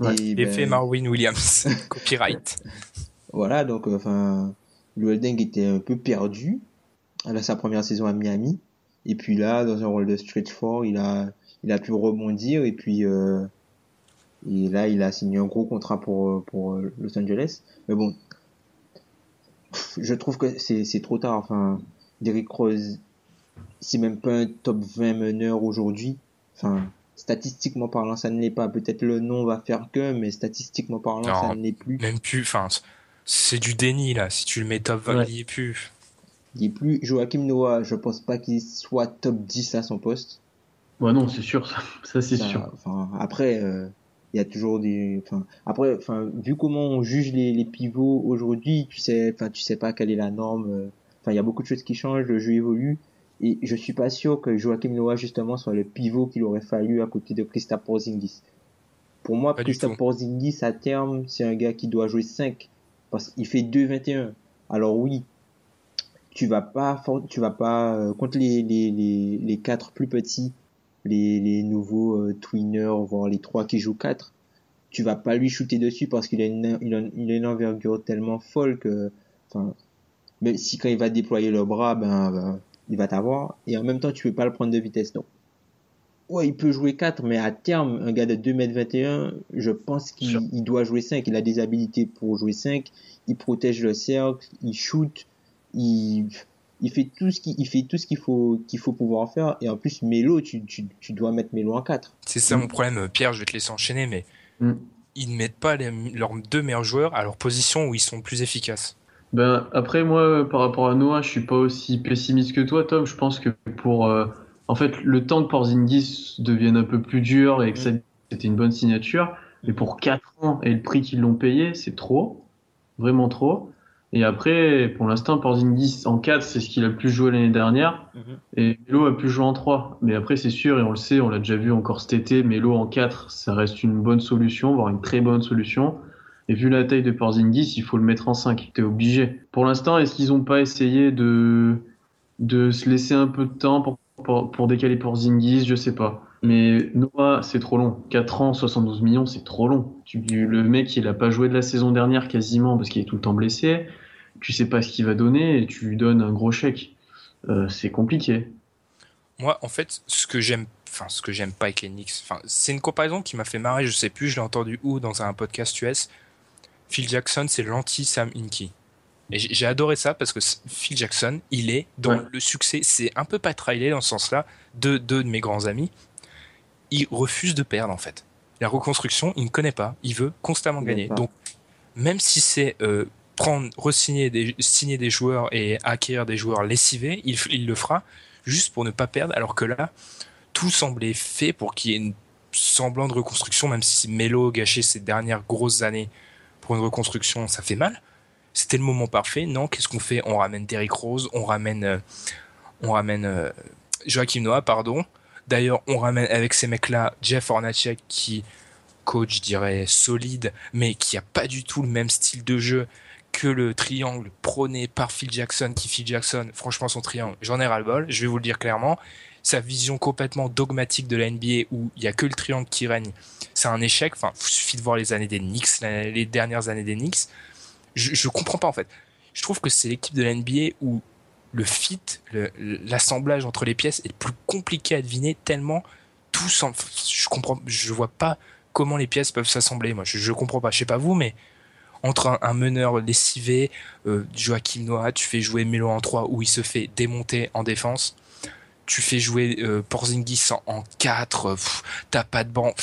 Ouais.
Et,
L'effet
ben,
Marvin Williams, copyright.
voilà, donc euh, enfin, le Holding était un peu perdu à sa première saison à Miami. Et puis là, dans un rôle de stretch four, il a, il a pu rebondir et puis euh, et là, il a signé un gros contrat pour euh, pour euh, Los Angeles. Mais bon, je trouve que c'est c'est trop tard. Enfin, Derrick Rose, c'est même pas un top 20 meneur aujourd'hui. Enfin, statistiquement parlant, ça ne l'est pas. Peut-être le nom va faire que, mais statistiquement parlant,
Non,
ça ne l'est plus.
Même plus, enfin, c'est du déni là. Si tu le mets top 20,
Ouais.
il y est plus.
Il est plus Joachim Noah, je pense pas qu'il soit top 10 à son poste.
Ouais, non, c'est sûr, ça, ça c'est sûr.
Enfin, après, euh, il y a toujours des. Enfin, après, enfin, vu comment on juge les, les pivots aujourd'hui, tu sais, enfin, tu sais pas quelle est la norme. euh, Enfin, il y a beaucoup de choses qui changent, le jeu évolue. Et je suis pas sûr que Joachim Noah, justement, soit le pivot qu'il aurait fallu à côté de Christophe Porzingis. Pour moi, Christophe. Porzingis, à terme, c'est un gars qui doit jouer 5. Parce qu'il fait 2-21. Alors oui, tu vas pas, tu vas pas, euh, contre les, les, les, les quatre plus petits, les, les nouveaux euh, twinners, voire les trois qui jouent 4, tu vas pas lui shooter dessus parce qu'il a une, il a, il a une envergure tellement folle que, enfin, même si quand il va déployer le bras, ben, ben, il va t'avoir. Et en même temps, tu peux pas le prendre de vitesse. Donc, ouais, il peut jouer 4, mais à terme, un gars de 2m21, je pense qu'il doit jouer 5. Il a des habilités pour jouer 5. Il protège le cercle, il shoot, il, il fait tout ce qu'il, il fait tout ce qu'il faut, qu'il faut pouvoir faire. Et en plus, Melo, tu, tu, tu dois mettre Melo en 4.
C'est ça mon problème, euh, Pierre, je vais te laisser enchaîner, mais
Mm.
ils ne mettent pas les- leurs deux meilleurs joueurs à leur position où ils sont plus efficaces.
Ben, après, moi, par rapport à Noah, je suis pas aussi pessimiste que toi, Tom. Je pense que pour, euh, en fait, le temps que Porzingis devienne un peu plus dur et que ça, c'était une bonne signature, mais pour 4 ans et le prix qu'ils l'ont payé, c'est trop. Vraiment trop. Et après, pour l'instant, Porzingis en 4, c'est ce qu'il a le plus joué l'année dernière. Et Melo a pu jouer en 3. Mais après, c'est sûr, et on le sait, on l'a déjà vu encore cet été, Melo en 4, ça reste une bonne solution, voire une très bonne solution. Et vu la taille de Porzingis, il faut le mettre en 5. T'es obligé. Pour l'instant, est-ce qu'ils n'ont pas essayé de, de se laisser un peu de temps pour, pour, pour décaler Porzingis? Je sais pas. Mais Noah, c'est trop long. 4 ans, 72 millions, c'est trop long. Tu, le mec, il a pas joué de la saison dernière quasiment parce qu'il est tout le temps blessé. Tu sais pas ce qu'il va donner et tu lui donnes un gros chèque. Euh, c'est compliqué.
Moi, en fait, ce que j'aime, enfin, ce que j'aime pas avec les Knicks, enfin, c'est une comparaison qui m'a fait marrer, je sais plus, je l'ai entendu où dans un podcast US. Phil Jackson, c'est l'anti-Sam Hinkie. Et j'ai adoré ça parce que Phil Jackson, il est dans
Ouais.
le succès. C'est un peu pas trailé dans ce sens-là. Deux, deux de mes grands amis, il refuse de perdre en fait. La reconstruction, il ne connaît pas. Il veut constamment
Il
gagner. Donc, même si c'est euh, prendre, re-signer des, signer des joueurs et acquérir des joueurs lessivés, il le fera juste pour ne pas perdre. Alors que là, tout semblait fait pour qu'il y ait une semblant de reconstruction, même si Melo gâché ses dernières grosses années pour une reconstruction, ça fait mal. C'était le moment parfait. Non, qu'est-ce qu'on fait? On ramène Derrick Rose, on ramène, euh, on ramène euh, Joachim Noah, pardon. D'ailleurs, on ramène avec ces mecs-là Jeff Hornacek qui coach, je dirais, solide, mais qui a pas du tout le même style de jeu que le triangle prôné par Phil Jackson, qui Phil Jackson, franchement, son triangle, j'en ai ras-le-bol, je vais vous le dire clairement. Sa vision complètement dogmatique de la NBA où il y a que le triangle qui règne, c'est un échec. Enfin, il suffit de voir les années des Knicks, les dernières années des Knicks. Je, je comprends pas en fait. Je trouve que c'est l'équipe de la NBA où le fit, l'assemblage entre les pièces est plus compliqué à deviner tellement tout semble. Je comprends, je vois pas comment les pièces peuvent s'assembler. Moi, je, je comprends pas. Je sais pas vous, mais entre un, meneur lessivé, euh, Joachim Noah, tu fais jouer Melo en 3 où il se fait démonter en défense. Tu fais jouer euh, Porzingis en, en 4, euh, t'as pas de banc.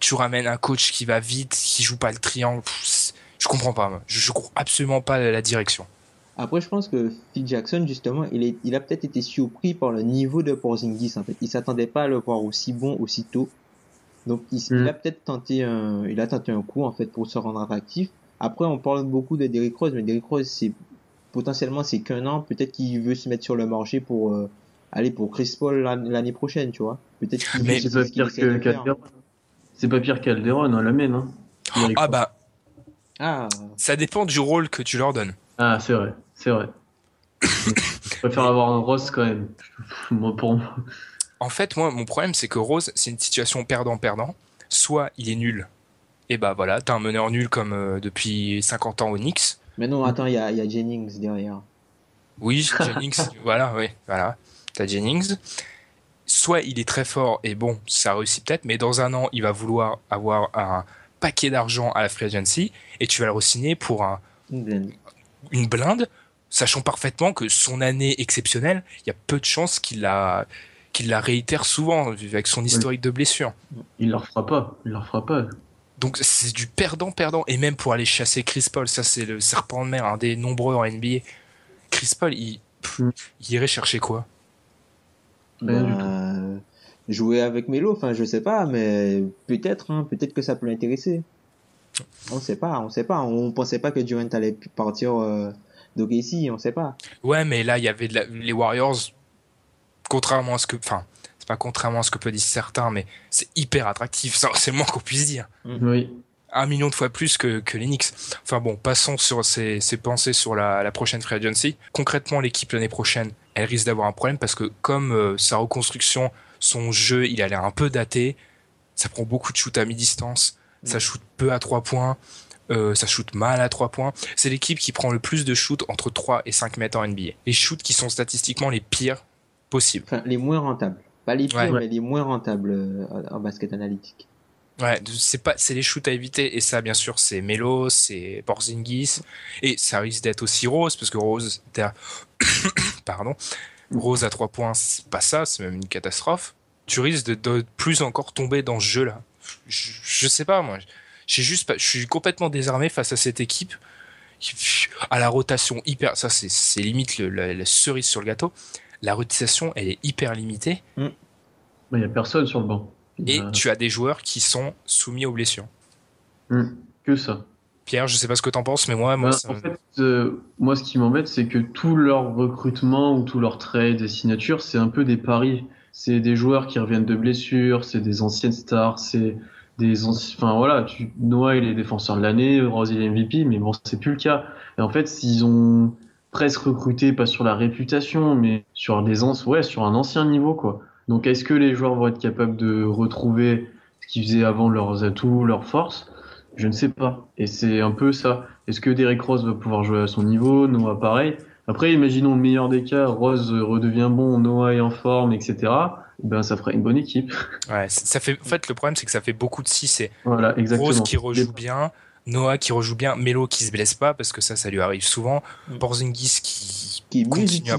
tu ramènes un coach qui va vite, qui joue pas le triangle. pff, je comprends pas. Je, je comprends absolument pas la direction.
Après, je pense que Phil Jackson, justement, il, est, il a peut-être été surpris par le niveau de Porzingis, en fait. Il s'attendait pas à le voir aussi bon, aussi tôt. Donc, il,
Mm.
il a peut-être tenté un, il a tenté un coup, en fait, pour se rendre attractif. Après, on parle beaucoup de Derrick Rose, mais Derrick Rose, c'est, potentiellement, c'est qu'un an. Peut-être qu'il veut se mettre sur le marché pour, euh, aller pour Chris Paul l'an- l'année prochaine, tu vois. Peut-être qu'il
Mais
c'est
C'est pas
ce qu'il
pire que. Calderon. C'est pas pire qu'Alderon, on l'amène. Hein.
Ah bah,
Ah,
ça dépend du rôle que tu leur donnes.
Ah, c'est vrai, c'est vrai. Je préfère avoir un Ross quand même. Moi, pour moi.
En fait, moi, mon problème, c'est que Rose, c'est une situation perdant-perdant. Soit il est nul, et bah voilà, t'as un meneur nul comme euh, depuis 50 ans au Knicks.
mais non, attends, il y a, il y a Jennings derrière.
Oui, Jennings, voilà, oui, voilà, t'as Jennings. Soit il est très fort, et bon, ça réussit peut-être, mais dans un an, il va vouloir avoir un paquet d'argent à la free agency, et tu vas le re-signer pour un,
Une blende.
une blinde, sachant parfaitement que son année exceptionnelle, il y a peu de chances qu'il la, qu'il la réitère souvent, avec son historique de blessures.
Il leur fera pas. Il leur fera pas.
Donc c'est du perdant-perdant. Et même pour aller chasser Chris Paul, ça c'est le serpent de mer, un des nombreux en NBA. Chris Paul, il, pff,
Mm.
il irait chercher quoi?
Du
Bah, jouer avec Melo, enfin je sais pas, mais peut-être, hein, peut-être que ça peut l'intéresser. On sait pas, on sait pas. On pensait pas que Durant allait partir euh, d'OKC, on sait pas.
Ouais, mais là, il y avait de la- les Warriors. contrairement à ce que, enfin, c'est pas contrairement à ce que peut dire certains, mais c'est hyper attractif. Ça, c'est le moins qu'on puisse dire.
Oui.
Un million de fois plus que, que les Knicks. Enfin bon, passons sur ces, ces pensées sur la, la prochaine free agency. Concrètement, l'équipe l'année prochaine, elle risque d'avoir un problème parce que comme euh, sa reconstruction, son jeu, il a l'air un peu daté. Ça prend beaucoup de shoot à mi-distance. Ça shoot peu à trois points. Euh, ça shoot mal à 3 points. C'est l'équipe qui prend le plus de shoots entre 3 et 5 mètres en NBA. Les shoots qui sont statistiquement les pires possibles.
Enfin, les moins rentables. Pas les pires,
Ouais.
mais les moins rentables euh, en basket analytique.
Ouais, c'est pas, c'est les shoots à éviter. Et ça, bien sûr, c'est Melo, c'est Porzingis. Et ça risque d'être aussi Rose, parce que Rose, t'as- pardon, Rose à 3 points, c'est pas ça, c'est même une catastrophe. Tu risques de, de plus encore tomber dans ce jeu-là. Je, je sais pas, moi. J'ai juste je suis complètement désarmé face à cette équipe. qui- À la rotation hyper, ça c'est, limite le- la, la cerise sur le gâteau. La rotation, elle est hyper limitée.
Il n'y a personne sur le banc.
Et
Euh,
tu as des joueurs qui sont soumis aux blessures.
hum, que ça.
Pierre, je sais pas ce que t'en penses, mais moi, moi,
Ben,
ça
en fait, euh, moi, ce qui m'embête, c'est que tout leur recrutement ou tout leur trade et signature, c'est un peu des paris. C'est des joueurs qui reviennent de blessures, c'est des anciennes stars, c'est des. Enfin voilà, tu... Noah il est défenseur de l'année, Rose est MVP, mais bon, c'est plus le cas. Et en fait, s'ils ont presque recruté, pas sur la réputation, mais sur des ouais, sur un ancien niveau, quoi. Donc, est-ce que les joueurs vont être capables de retrouver ce qu'ils faisaient avant leurs atouts, leurs forces? Je ne sais pas. Et c'est un peu ça. Est-ce que Derrick Rose va pouvoir jouer à son niveau? Noah pareil Après, imaginons le meilleur des cas, Rose redevient bon, Noah est en forme, etc. Ben, ça ferait une bonne équipe.
ouais, ça fait. En fait, le problème, c'est que ça fait beaucoup de 6 C'est
Voilà, exactement.
Rose qui rejoue bien, Noah qui rejoue bien, Melo qui se blesse pas parce que ça, ça lui arrive souvent.
Mm.
Porzingis qui
Qui est
continue à.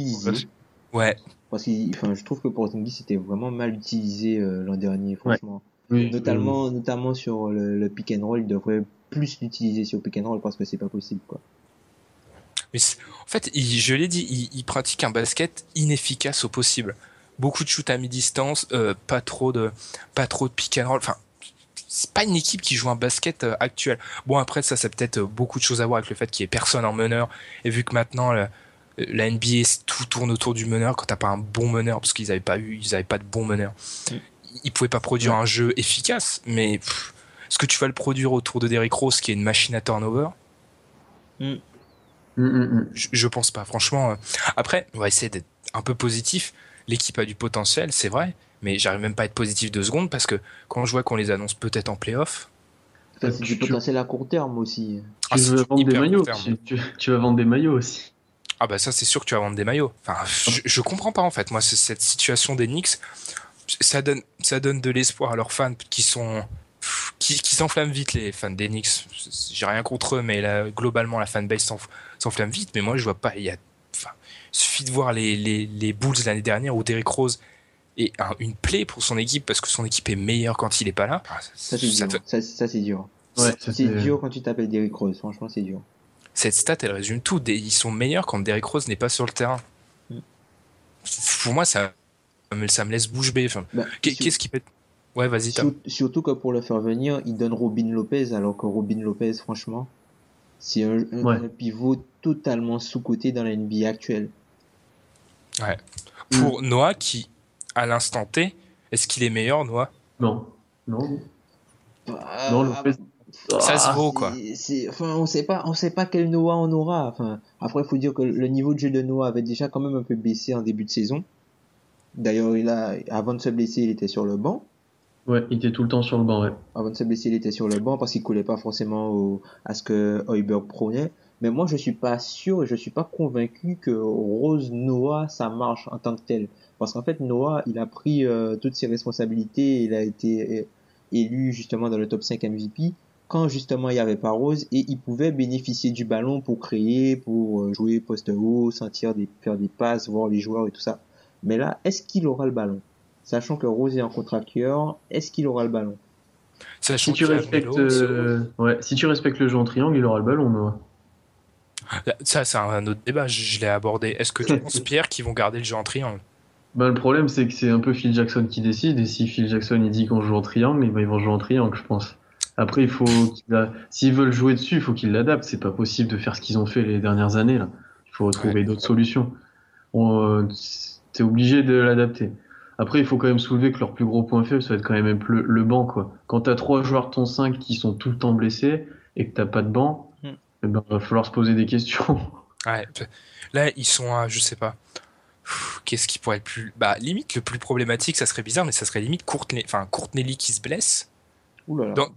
Ouais,
Parce que enfin, je trouve que Porzingis était vraiment mal utilisé euh, l'an dernier, franchement.
Oui,
Notamment, notamment sur le, le pick and roll, il devrait plus l'utiliser sur pick and roll parce que c'est pas possible, quoi.
mais en fait, il- je l'ai dit, il, il pratique un basket inefficace au possible. Beaucoup de shoot à mi-distance, euh, pas trop de, pas trop de pick and roll. Enfin, c'est pas une équipe qui joue un basket euh, actuel. Bon, après, ça, ça a peut-être euh, beaucoup de choses à voir avec le fait qu'il y ait personne en meneur. Et vu que maintenant, le- la NBA, c'est- tout tourne autour du meneur, quand t'as pas un bon meneur, parce qu'ils avaient pas eu, ils avaient pas de bon meneur, ils pouvaient pas produire un jeu efficace. Mais pff, est-ce que tu vas le produire autour de Derrick Rose, qui est une machine à turnover?
Hum, hum, hum.
je, je pense pas, franchement. Après, on va essayer d'être un peu positif. L'équipe a du potentiel, c'est vrai, mais j'arrive même pas à être positif deux secondes parce que quand je vois qu'on les annonce peut-être en playoff,
tu-
du
tu-
potentiel à court terme aussi.
ah,
Tu veux vendre des maillots tu, tu- tu vas vendre des maillots aussi.
Ah bah ça c'est sûr que tu vas vendre des maillots. Enfin, je, je comprends pas en fait. Moi, c'est- cette situation des Knicks, ça donne, ça donne de l'espoir à leurs fans qui sont, qui, qui s'enflamment vite les fans des Knicks. J'ai rien contre eux, mais là, globalement la fanbase s'enf- s'enflamme vite. Mais moi, je vois pas. Il y a, enfin, suffit de voir les, les, les Bulls l'année dernière où Derrick Rose est un- une plaie pour son équipe parce que son équipe est meilleure quand il est pas là. Ah,
Ça, c'est
ça
dur.
te-
Ça, ça, c'est dur.
Ouais,
C'est
c'était-
dur quand tu t'appelles Derrick Rose, franchement, c'est dur.
cette stat, elle résume tout. Ils sont meilleurs quand Derrick Rose n'est pas sur le terrain.
Mm.
Pour moi, ça, me- ça me laisse bouche bée. Enfin,
Bah,
Qu'est-ce qui peut. Ouais, vas-y,
surtout que pour le faire venir, il donne Robin Lopez, alors que Robin Lopez, franchement, c'est un, un-
Ouais.
un pivot totalement sous-coté dans la NBA actuelle.
Pour Noah, qui, à l'instant T, est-ce qu'il est meilleur, Noah?
Non. Non.
Bah,
Non, Lopez.
Ça se
Ah,
vaut, quoi.
C'est- c'est- enfin, on sait pas, on sait pas quel Noah on aura. Enfin, après, il faut dire que le niveau de jeu de Noah avait déjà quand même un peu baissé en début de saison. D'ailleurs, il a, avant de se blesser, il était sur le banc.
Ouais, il était tout le temps sur le banc, ouais.
Avant de se blesser, il était sur le banc parce qu'il collait pas forcément au, à ce que Heuberg prônait. Mais moi, je suis pas sûr et je suis pas convaincu que Rose Noah, ça marche en tant que tel. Parce qu'en fait, Noah, il a pris euh, toutes ses responsabilités. Il a été élu justement dans le top 5 MVP quand justement il n'y avait pas Rose et il pouvait bénéficier du ballon pour créer, pour euh, jouer poste haut, sentir des, faire des passes, voir les joueurs et tout ça. Mais là, est-ce qu'il aura le ballon? Sachant que Rose est en contracteur, est-ce qu'il aura le ballon?
Sachant
Si tu respectes,
Melo,
euh, ouais, si tu respectes le jeu en triangle, il aura le ballon, Noah.
Ça, c'est un autre débat, je, je l'ai abordé. Est-ce que tu penses, Pierre, qu'ils vont garder le jeu en triangle?
Bah, le problème, c'est que c'est un peu Phil Jackson qui décide, et si Phil Jackson il dit qu'on joue en triangle, eh ben, ils vont jouer en triangle, je pense. Après, il faut a- s'ils veulent jouer dessus, il faut qu'ils l'adaptent. C'est pas possible de faire ce qu'ils ont fait les dernières années, là. Il faut trouver
Ouais.
d'autres solutions. On, euh, T'es obligé de l'adapter. Après, il faut quand même soulever que leur plus gros point faible, ça va être quand même le, le banc, quoi. Quand t'as trois joueurs de ton 5 qui sont tout le temps blessés et que t'as pas de banc, Ben, va falloir se poser des questions.
Ouais. Là, ils sont à, je sais pas. Qu'est-ce qui pourrait être plus. Bah, limite, le plus problématique, ça serait bizarre, mais ça serait limite Courtney, enfin, Courtney qui se blesse.
Ouh là là.
Dans,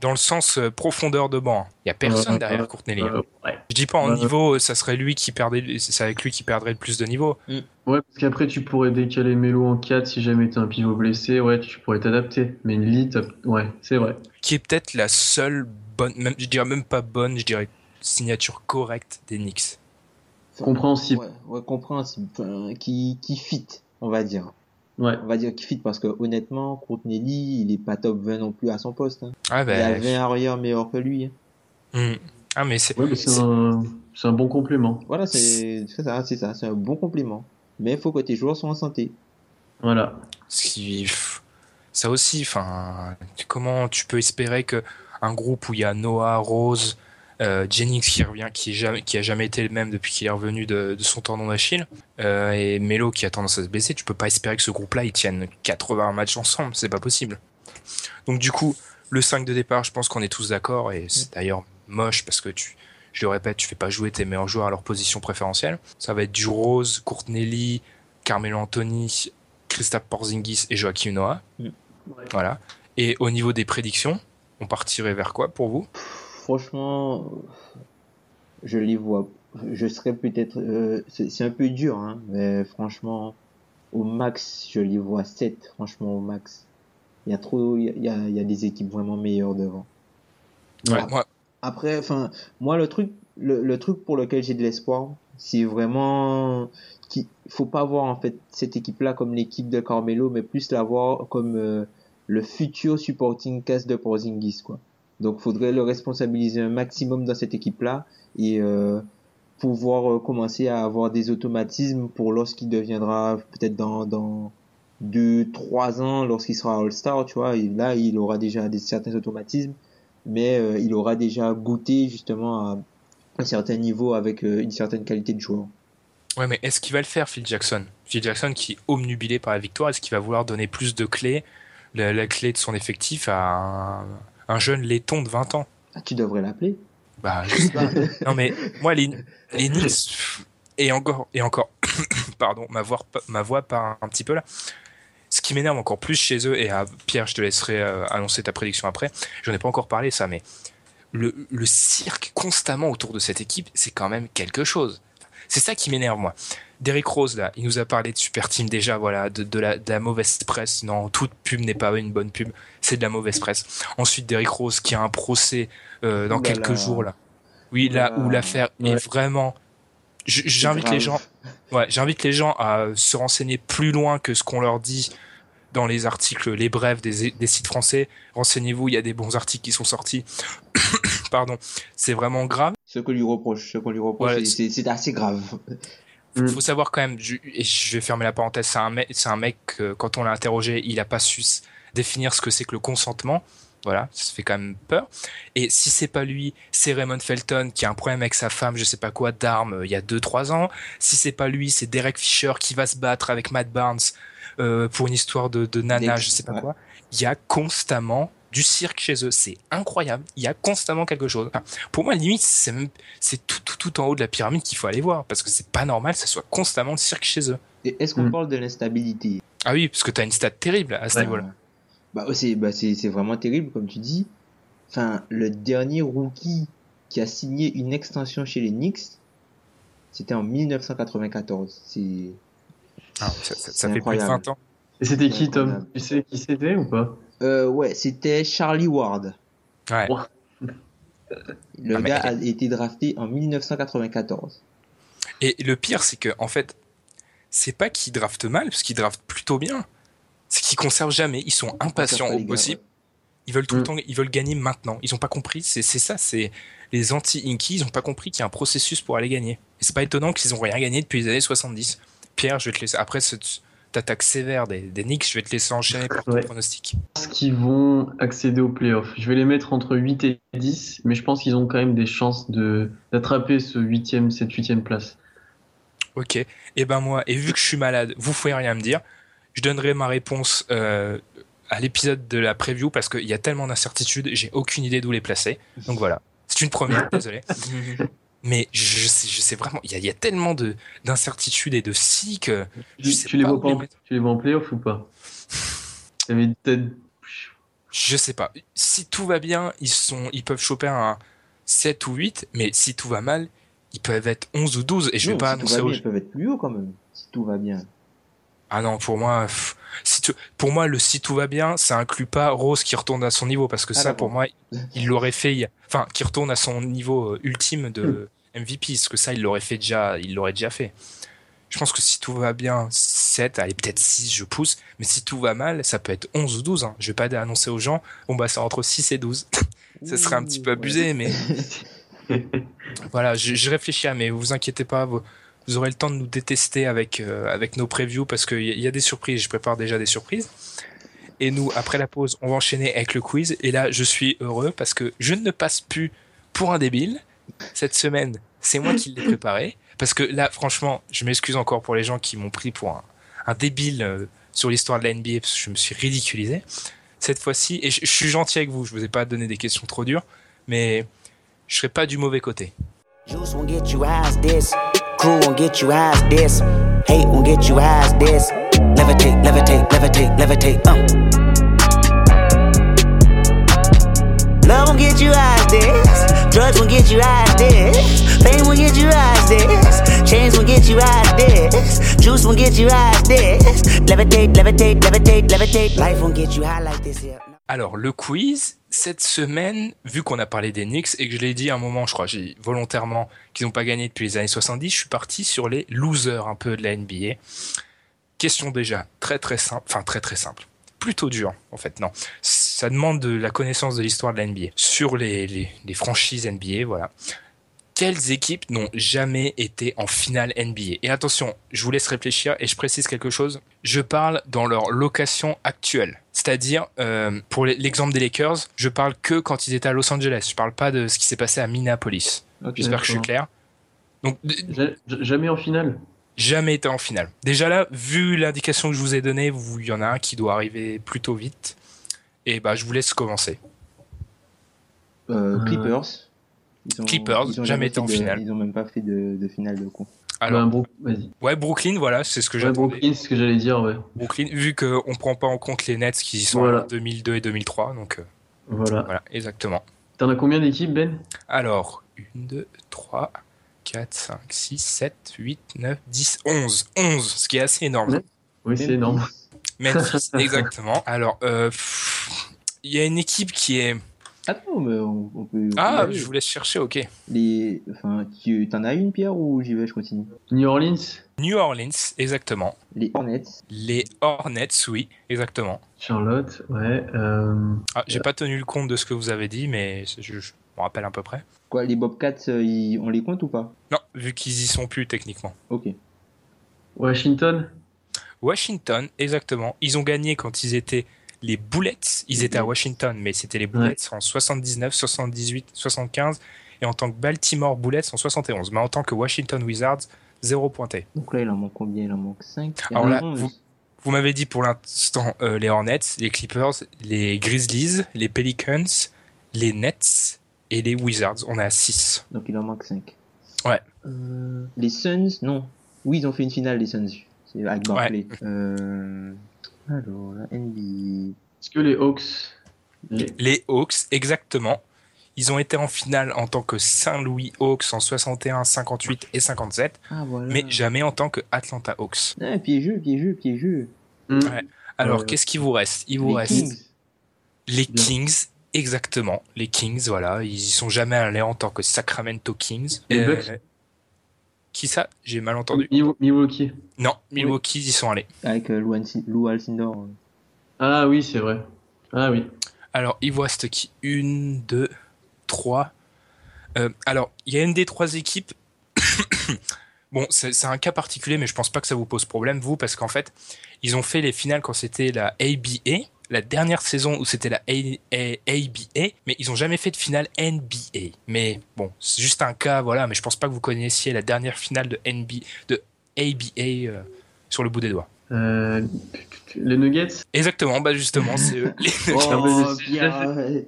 dans le sens euh, profondeur de banc. Il y a personne
Ouais,
derrière
ouais,
Courtney.
Euh, ouais.
Je dis pas en niveau, euh, ça serait lui qui perdait, c'est avec lui qui perdrait le plus de niveau.
Ouais, parce qu'après, tu pourrais décaler Melo en 4 si jamais t'as un pivot blessé. Ouais, tu pourrais t'adapter. Mais une Lee, ouais, c'est vrai.
Qui est peut-être la seule bonne, même, je dirais même pas bonne, je dirais signature correcte des Knicks.
Compréhensible.
Ouais, ouais, compréhensible. Enfin, qui, qui fit, on va dire.
Ouais.
On va dire qui fit parce que honnêtement, Courtney Lee, il est pas top 20 non plus à son poste. hein.
Ah
Il y a
ben.
20 arrières meilleurs que lui. hein.
hmm. Ah mais c'est.
Ouais, un, c'est un bon complément.
Voilà, c'est ça, c'est ça, c'est un bon compliment. Mais il faut que tes joueurs soient en santé.
Voilà.
ce qui- pff, ça aussi, enfin, comment tu peux espérer que un groupe où il y a Noah, Rose, euh, Jennings qui revient, qui, est jamais, qui a jamais été le même depuis qu'il est revenu de, de son tendon d'Achille, euh, et Melo qui a tendance à se blesser, tu peux pas espérer que ce groupe-là ils tiennent 80 matchs ensemble, c'est pas possible. Donc du coup, le 5 de départ, je pense qu'on est tous d'accord, et c'est d'ailleurs moche parce que tu, je le répète, tu fais pas jouer tes meilleurs joueurs à leur position préférentielle. Ça va être du Rose, Courtney Lee, Carmelo Anthony, Christophe Porzingis et Joachim Noah.
Mm.
Voilà. Et au niveau des prédictions, on partirait vers quoi pour vous?
Franchement, je les vois. Je serais peut-être. euh, c'est un peu dur, hein, mais franchement, au max, je les vois 7. Franchement, au max. Il y a trop. Il y a, il y a- il y a des équipes vraiment meilleures devant.
Ouais, moi,
Après, enfin, moi, le truc, le, le truc pour lequel j'ai de l'espoir, c'est vraiment qu'il faut pas voir en fait cette équipe-là comme l'équipe de Carmelo, mais plus la voir comme euh, le futur supporting cast de Porzingis, quoi. Donc, faudrait le responsabiliser un maximum dans cette équipe-là et euh, pouvoir euh, commencer à avoir des automatismes pour lorsqu'il deviendra peut-être dans dans deux trois ans lorsqu'il sera All-Star, tu vois. Là, il aura déjà des certains automatismes mais euh, il aura déjà goûté justement à un certain niveau avec euh, une certaine qualité de joueur.
ouais, mais est-ce qu'il va le faire, Phil Jackson? Phil Jackson qui est omnubilé par la victoire, est-ce qu'il va vouloir donner plus de clés, la, la clé de son effectif à un, un jeune laiton de 20 ans
Ah, tu devrais l'appeler.
Bah, je sais pas. non, mais moi, les, les Knicks, et encore, et encore, pardon, ma voix, ma voix part un petit peu là. Ce qui m'énerve encore plus chez eux, et à Pierre, je te laisserai euh, annoncer ta prédiction après, j'en ai pas encore parlé, ça, mais le, le cirque constamment autour de cette équipe, c'est quand même quelque chose. C'est ça qui m'énerve, moi. Derrick Rose, là, il nous a parlé de Super Team déjà, voilà, de, de, la, de la mauvaise presse. Non, toute pub n'est pas une bonne pub, c'est de la mauvaise presse. Ensuite, Derrick Rose qui a un procès euh, dans
là
quelques
là.
jours, là. Oui, là
là
où l'affaire est vraiment. J'invite les gens. Ouais, j'invite les gens à se renseigner plus loin que ce qu'on leur dit dans les articles, les brefs des, des sites français. Renseignez-vous, il y a des bons articles qui sont sortis. Pardon, c'est vraiment grave.
Ce que lui reproche, ce qu'on lui reproche,
Ouais,
c'est assez grave.
Faut,
Mm.
faut savoir quand même, je, et je vais fermer la parenthèse, c'est un mec, c'est un mec euh, quand on l'a interrogé, il a pas su définir ce que c'est que le consentement. Voilà, ça fait quand même peur. Et si c'est pas lui, c'est Raymond Felton qui a un problème avec sa femme, je sais pas quoi, d'armes euh, il y a 2-3 ans. Si c'est pas lui, c'est Derek Fisher qui va se battre avec Matt Barnes euh, pour une histoire de, de nana,
Dex,
je sais pas
ouais.
quoi. Il y a constamment du cirque chez eux, c'est incroyable. Il y a constamment quelque chose. Enfin, pour moi, limite, c'est même, c'est tout, tout, tout en haut de la pyramide qu'il faut aller voir parce que c'est pas normal que ça soit constamment le cirque chez eux.
Et Est-ce qu'on
Mm.
parle de l'instabilité?
Ah oui, parce que t'as une stat terrible à ce
Ouais.
niveau-là.
Bah, ouais, c'est bah, c'est c'est vraiment terrible, comme tu dis. Enfin, le dernier rookie qui a signé une extension chez les Knicks, c'était en 1994. C'est
Ah, ça, ça- fait plus de
incroyable.
20 ans.
Et c'était qui. Tom? Tu sais qui c'était ou pas?
Ouais, c'était Charlie Ward.
Ouais.
Le
Ah, mais-
gars a été drafté en 1994.
Et le pire, c'est que, en fait, c'est pas qu'ils draftent mal, parce qu'ils draftent plutôt bien. C'est qu'ils conservent jamais. Ils sont impatients au
gars,
possible. Ils veulent tout le
Mm.
temps, ils veulent gagner maintenant. Ils ont pas compris. C'est c'est ça, c'est les anti-Inky, ils ont pas compris qu'il y a un processus pour aller gagner. Et c'est pas étonnant qu'ils ont rien gagné depuis les années 70. Pierre, je vais te laisser. Après cette attaque sévère des, des Knicks, je vais te laisser enchaîner pour ton
Ouais.
pronostic.
Je pense qu'ils vont accéder aux playoffs. Je vais les mettre entre 8 et 10, mais je pense qu'ils ont quand même des chances de d'attraper ce 8e, cette 8e place.
Ok. Et ben moi, et vu que je suis malade, vous pouvez rien me dire. Je donnerai ma réponse euh, à l'épisode de la preview parce qu'il y a tellement d'incertitudes, j'ai aucune idée d'où les placer. Donc voilà. C'est une première, désolé. Mais je sais, je sais vraiment, il y, y a tellement de d'incertitudes et de si que je
Tu,
sais
tu les
pas
vois pas en, tu les vois en playoff ou pas?
Je sais pas. Si tout va bien, ils sont, ils peuvent choper un 7 ou 8, mais si tout va mal, ils peuvent être 11 ou 12 et je vais
Non,
pas
si tout
annoncer
bien, ils peuvent être plus haut quand même, si tout va bien.
Ah non, pour moi, pff, si tu- pour moi, le si tout va bien, ça inclut pas Rose qui retourne à son niveau parce que
Ah,
ça, pour moi, il l'aurait fait, enfin, qui retourne à son niveau euh, ultime de
Hmm.
MVP, parce que ça, il l'aurait fait déjà, il l'aurait déjà fait. Je pense que si tout va bien, 7, allez, peut-être 6, je pousse, mais si tout va mal, ça peut être 11 ou 12, hein. Je vais pas annoncer aux gens, bon, bah, c'est entre 6 et 12. ça serait un petit peu abusé, mais voilà, je, je réfléchis à, mais vous inquiétez pas, vous, vous aurez le temps de nous détester avec, euh, avec nos previews parce qu'il y, a- il y a des surprises, je prépare déjà des surprises. Et nous, après la pause, on va enchaîner avec le quiz. Et là, je suis heureux parce que je ne passe plus pour un débile. Cette semaine, c'est moi qui l'ai préparé. Parce que là, franchement, je m'excuse encore pour les gens qui m'ont pris pour un, un débile euh, sur l'histoire de la NBA parce que je me suis ridiculisé. Cette fois-ci, et je, je suis gentil avec vous, je vous ai pas donné des questions trop dures, mais je serai pas du mauvais côté.
Juice won't get you as this. Crew won't get you as this. Hate won't get you as this. Levitate, levitate, levitate, levitate. Uh. Love won't get you as this. Drugs won't get you as this. Fame won't get you as this. Chains won't get you as this. Juice won't get you as this. Levitate, levitate, levitate, levitate. Life won't get you high like this. Yeah.
Alors, le quiz, cette semaine, vu qu'on a parlé des Knicks et que je l'ai dit à un moment, je crois, j'ai volontairement qu'ils n'ont pas gagné depuis les années 70, je suis parti sur les losers un peu de la NBA. Question déjà très très simple, enfin très très simple, plutôt dur en fait, non. Ça demande de la connaissance de l'histoire de la NBA. Sur les, franchises NBA, voilà. Quelles équipes n'ont jamais été en finale NBA Et attention, je vous laisse réfléchir et je précise quelque chose. Je parle dans leur location actuelle. C'est-à-dire, euh, pour l'exemple des Lakers, je parle que quand ils étaient à Los Angeles. Je parle pas de ce qui s'est passé à Minneapolis. J'espère que je suis clair. Donc,
Jamais en finale?
jamais été en finale. Déjà là, vu l'indication que je vous ai donnée, il y en a un qui doit arriver plutôt vite. Et bah, je vous laisse commencer.
Euh,
Euh,
Clippers. Ils ont,
Clippers,
ils ont
jamais été en
de-
finale.
Ils ont même pas fait de, de finale de con.
Alors,
Ben,
ouais, Brooklyn, voilà, c'est ce que
Ouais,
j'attendais.
Brooklyn, c'est ce que j'allais dire, ouais.
Brooklyn, vu qu'on prend pas en compte les Nets qui sont
Voilà.
en 2002 et 2003, donc euh,
Voilà.
voilà, exactement.
T'en as combien d'équipes, Ben?
Alors, 1, 2, 3, 4, 5, 6, 7, 8, 9, 10, 11. 11, ce qui est assez énorme.
Ouais. Oui, c'est énorme.
Memphis, exactement. Alors, euh, il y a une équipe qui est...
Attends, mais on, on peut. on peut y
Ah, je vous laisse chercher, ok.
Les, enfin, tu t'en as une pierre ou j'y vais, je continue?
New Orleans
New Orleans, exactement.
Les Hornets.
Les Hornets, oui, exactement.
Charlotte, ouais. Euh...
Ah, J'ai pas tenu le compte de ce que vous avez dit, mais je, je me rappelle à peu près.
Quoi, les Bobcats, euh, ils- on les compte ou pas?
Non, vu qu'ils y sont plus techniquement.
Ok.
Washington
Washington, exactement. Ils ont gagné quand ils étaient les Bullets. Ils étaient à Washington, mais c'était les Bullets en 79, 78, 75. Et en tant que Baltimore Bullets en 71. Mais en tant que Washington Wizards, zéro pointé.
Donc là, il en manque combien? Il en manque 5
Alors là, vous- Vous m'avez dit pour l'instant euh, les Hornets, les Clippers, les Grizzlies, les Pelicans, les Nets et les Wizards. On est à 6.
Donc il en manque 5.
Ouais.
Euh, les Suns, non. Oui, ils ont fait une finale, les Suns. C'est avec Barclay. Euh, alors, la NBA.
Est-ce que les Hawks les...
Les Hawks, exactement. Ils ont été en finale en tant que Saint-Louis Hawks en 61, 58 et 57,
Ah, voilà.
mais jamais en tant que Atlanta Hawks.
Ah, piégeux, piégeux, piégeux.
Ouais. Alors,
Euh,
qu'est-ce qui vous reste? Il vous
les
reste
Kings.
les
Bien.
Kings, exactement. Les Kings, voilà. Ils y sont jamais allés en tant que Sacramento Kings.
Les
Euh,
Bucks
Qui ça? J'ai mal entendu.
Milw- Milwaukee.
Non, Milwaukee, ils y sont allés.
Avec euh, Lou, Alci- Lou Alcindor. euh.
Ah oui, c'est vrai. Ah oui.
Alors, il reste qui? Une, deux, trois. Euh, alors, il y a une des trois équipes. bon, c'est c'est un cas particulier, mais je pense pas que ça vous pose problème, vous, parce qu'en fait, ils ont fait les finales quand c'était la ABA, la dernière saison où c'était la ABA, mais ils ont jamais fait de finale NBA. Mais bon, c'est juste un cas, voilà, mais je pense pas que vous connaissiez la dernière finale de NBA, de ABA euh, sur le bout des doigts.
Euh, les Nuggets?
Exactement, bah justement, c'est eux. Les-
mais
Oh, ouais.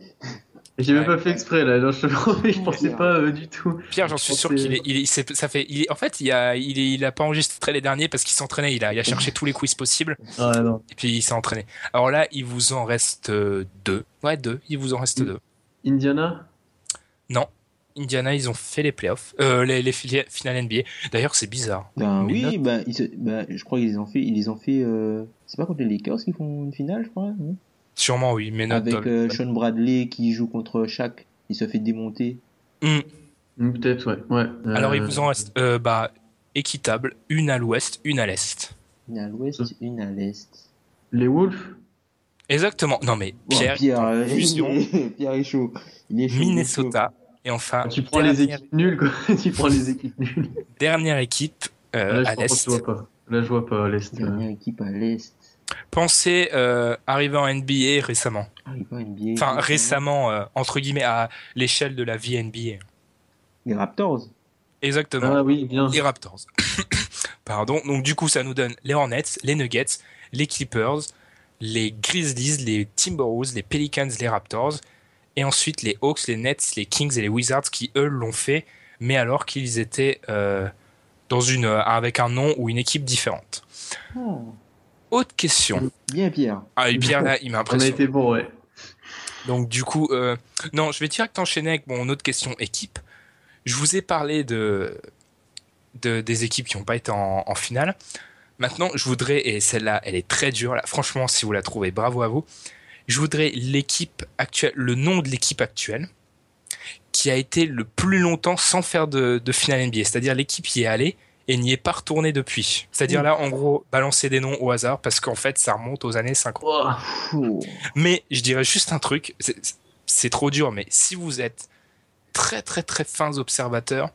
J'ai même
Ouais.
pas fait exprès là, non, je, te promets, je pensais pas euh, du tout.
Pierre, j'en suis
Je
sûr qu'il est, il est- c'est- ça fait, il est- en fait, il a, il, est- il a pas enregistré les derniers parce qu'il s'entraînait, il a, il a cherché tous les quiz possibles
Ah non.
et puis il s'est entraîné. Alors là, il vous en reste euh, deux. Ouais, deux. Il vous en reste deux.
Indiana?
Non. Indiana, ils ont fait les playoffs, euh, les, finales NBA. D'ailleurs, c'est bizarre.
Ben oui,
notes-
ben, ils se- ben, je crois qu'ils les ont fait. Ils les ont fait. euh, C'est pas contre les Lakers qu'ils font une finale, je crois. non?
Sûrement, oui. Mais
Avec euh, Sean Bradley qui joue contre Shaq. Il se fait démonter.
Mm.
Mm, Peut-être, ouais. ouais. Euh,
Alors, il vous en reste, euh, bah, équitable. Une à l'ouest, une à l'est.
Une à l'ouest, une à l'est.
Les Wolves?
Exactement. Non, mais
Oh,
Pierre,
Pierre, euh,
confusion.
Pierre est chaud. Il est chaud, il est
Minnesota. Et enfin,
Tu prends les équipes nulles, quoi. tu prends les équipes nulles.
dernière équipe euh,
Là,
à
je,
l'est.
je vois pas. Là, je vois pas à l'Est.
Dernière équipe à l'est.
Pensez euh, arriver en NBA récemment.
Ah, NBA.
Enfin,
récemment.
récemment, euh, entre guillemets, à l'échelle de la vie NBA.
Les Raptors.
Exactement.
Ah oui, bien.
Les Raptors. Pardon. Donc, du coup, ça nous donne les Hornets, les Nuggets, les Clippers, les Grizzlies, les Timberwolves, les Pelicans, les Raptors. Et ensuite, les Hawks, les Nets, les Kings et les Wizards qui, eux, l'ont fait, mais alors qu'ils étaient euh, dans une, euh, avec un nom ou une équipe différente.
Oh,
Autre question.
bien, Pierre.
Ah, et Pierre, là, il
On a été bon, ouais.
Donc du coup, euh, non, je vais direct enchaîner avec mon autre question équipe. Je vous ai parlé de, de des équipes qui n'ont pas été en, en finale. Maintenant, je voudrais, et celle-là, elle est très dure. Là, franchement, si vous la trouvez, bravo à vous. Je voudrais l'équipe actuelle, le nom de l'équipe actuelle, qui a été le plus longtemps sans faire de, de finale NBA. C'est-à-dire l'équipe y est allée et n'y est pas retournée depuis. C'est-à-dire là, en gros, balancer des noms au hasard parce qu'en fait, ça remonte aux années 50.
Oh,
Oh.
Mais je dirais juste un truc, c'est- trop dur, mais si vous êtes très très très fins observateurs,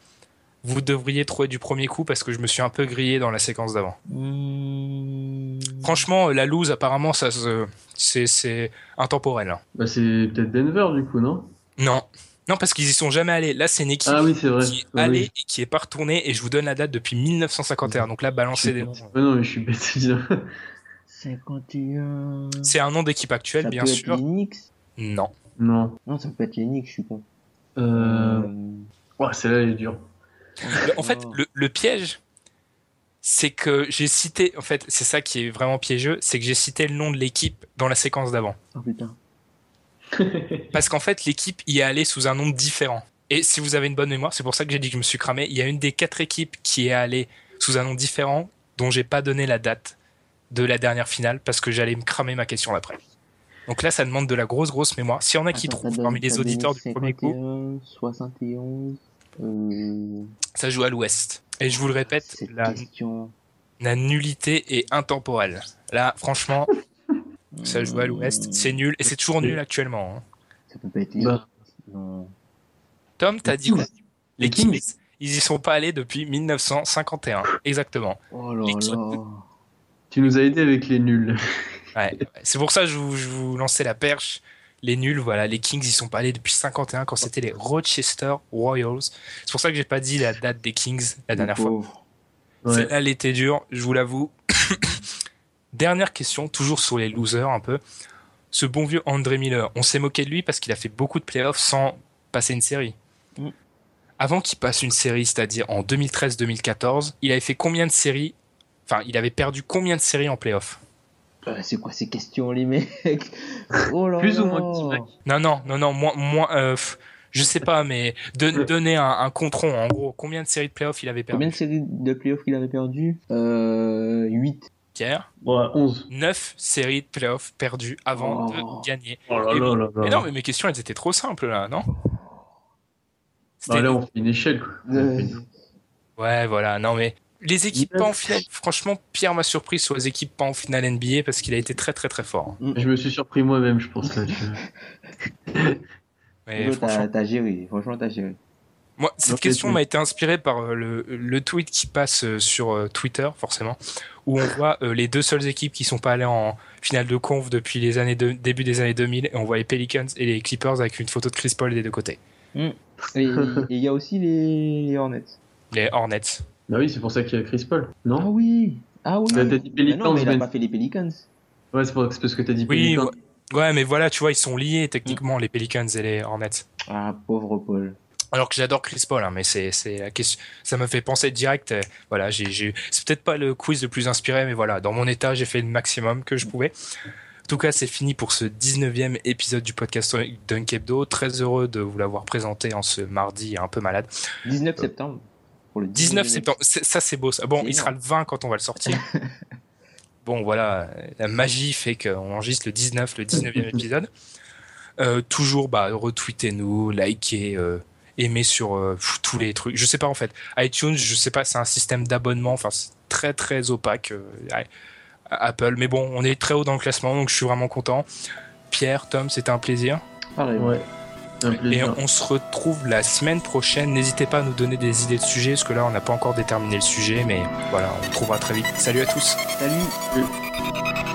vous devriez trouver du premier coup parce que je me suis un peu grillé dans la séquence d'avant.
Hmm.
Franchement, la loose, apparemment, ça se- c'est c'est intemporel. hein.
Bah, c'est peut-être Denver, du coup, non?
Non, non parce qu'ils y sont jamais allés. Là, c'est une équipe
Ah oui, c'est vrai.
qui est allée
oui.
et qui est pas retournée. Et je vous donne la date depuis 1951. Donc là,
suis
des noms.
Ouais, non, mais je suis bête. dis donc.
51.
C'est un nom d'équipe actuelle,
Ça
bien
peut être
sûr.
les Knicks
Non.
non.
Non, ça peut être Knicks, je suis con.
Euh... Ouais, celle-là, elle est dure.
En fait, le, le piège, c'est que j'ai cité, en fait, c'est ça qui est vraiment piégeux, c'est que j'ai cité le nom de l'équipe dans la séquence d'avant.
Oh putain.
Parce qu'en fait, l'équipe y est allée sous un nom différent. Et si vous avez une bonne mémoire, c'est pour ça que j'ai dit que je me suis cramé. Il y a une des quatre équipes qui est allée sous un nom différent, dont j'ai pas donné la date de la dernière finale, parce que j'allais me cramer ma question d'après. Donc là, ça demande de la grosse, grosse mémoire. S'il y en a qui
t'as
parmi les auditeurs du premier coup,
51, 71. Euh,
ça joue à l'ouest. Et je vous le répète, la nullité est intemporelle. Là, franchement, ça joue à l'ouest, c'est nul, et c'est toujours nul actuellement. hein.
Ça peut pas être
Bah.
Non.
Tom, t'as dit quoi Les
Les Kings.
Kings, ils y sont pas allés depuis 1951. Exactement.
Oh là
L'équipe.
là.
Tu nous as aidé avec les nuls.
Ouais. C'est pour ça que je vous, je vous lançais la perche. Les nuls, voilà, les Kings, ils sont pas allés depuis 51 quand c'était les Rochester Royals. C'est pour ça que j'ai pas dit la date des Kings la dernière fois.
Pauvre.
Ouais.
Celle-là, elle était dure, je vous l'avoue. Dernière question, toujours sur les losers un peu. Ce bon vieux André Miller, on s'est moqué de lui parce qu'il a fait beaucoup de playoffs sans passer une série.
Mm.
Avant qu'il passe une série, c'est-à-dire en 2013-2014, il avait fait combien de séries Enfin, il avait perdu combien de séries en playoffs?
Euh, c'est quoi ces questions, les mecs? Oh là
Plus ou moins dix mecs.
Non, non, non, non, moins, moins euh, je sais pas, mais don- donner un, un contron, en gros, combien de séries de playoffs il avait
Combien
perdu
de séries de playoffs qu'il avait perdu? Euh. 8.
Pierre
Ouais, 11.
9 séries de playoffs perdues avant
Oh.
de gagner.
Oh là
Et
là
vous-
là là.
Mais non, mais mes questions, elles étaient trop simples, là, non
Bah, là, on fait une échelle, quoi.
Ouais, voilà, non, mais les équipes pas en finale, franchement, Pierre m'a surpris sur les équipes pas en finale NBA parce qu'il a été très, très, très fort.
Je me suis surpris moi-même, je pense. Là,
Mais
Lolo,
franchement,
t'as t'as géré. Franchement, t'as géré.
Moi, cette question m'a été inspirée par euh, le, le tweet qui passe euh, sur euh, Twitter, forcément, où on voit euh, les deux seules équipes qui sont pas allées en finale de conf depuis les années de, début des années 2000, et on voit les Pelicans et les Clippers avec une photo de Chris Paul des deux côtés.
Et et il y a aussi les, les Hornets.
Les Hornets.
Bah oui, c'est pour ça qu'il y a Chris Paul,
Ah
non
oui. Ah oui.
T'as dit
Mais non, mais il a
Pelicans,
pas fait les Pelicans.
Ouais, c'est pour- c'est parce que t'as dit
Oui,
Pelicans.
ouais, ouais, mais voilà, tu vois, ils sont liés techniquement, les Pelicans et les Hornets.
Ah, pauvre Paul.
Alors que j'adore Chris Paul, hein, mais c'est la question. Ça me fait penser direct. euh, voilà, j'ai. C'est peut-être pas le quiz le plus inspiré, mais voilà, dans mon état, j'ai fait le maximum que je pouvais. En tout cas, c'est fini pour ce 19e épisode du podcast Dunk Hebdo. Très heureux de vous l'avoir présenté en ce mardi un peu malade.
19 septembre. Pour le
19 septembre, ça c'est beau. Ça. Bon, il sera le 20 quand on va le sortir. bon, voilà, la magie fait qu'on enregistre le 19, le 19e épisode. Euh, toujours, bah, retweetez-nous, likez, euh, aimez sur euh, pff, tous les trucs. Je sais pas en fait. iTunes, je sais pas, c'est un système d'abonnement. Enfin, c'est très très opaque. euh, Apple, mais bon, on est très haut dans le classement, donc je suis vraiment content. Pierre, Tom, c'était un plaisir.
Pareil.
Ouais. Un
Et on se retrouve la semaine prochaine. N'hésitez pas à nous donner des idées de sujets, parce que là, on n'a pas encore déterminé le sujet, mais voilà, on trouvera très vite. Salut à tous.
Salut.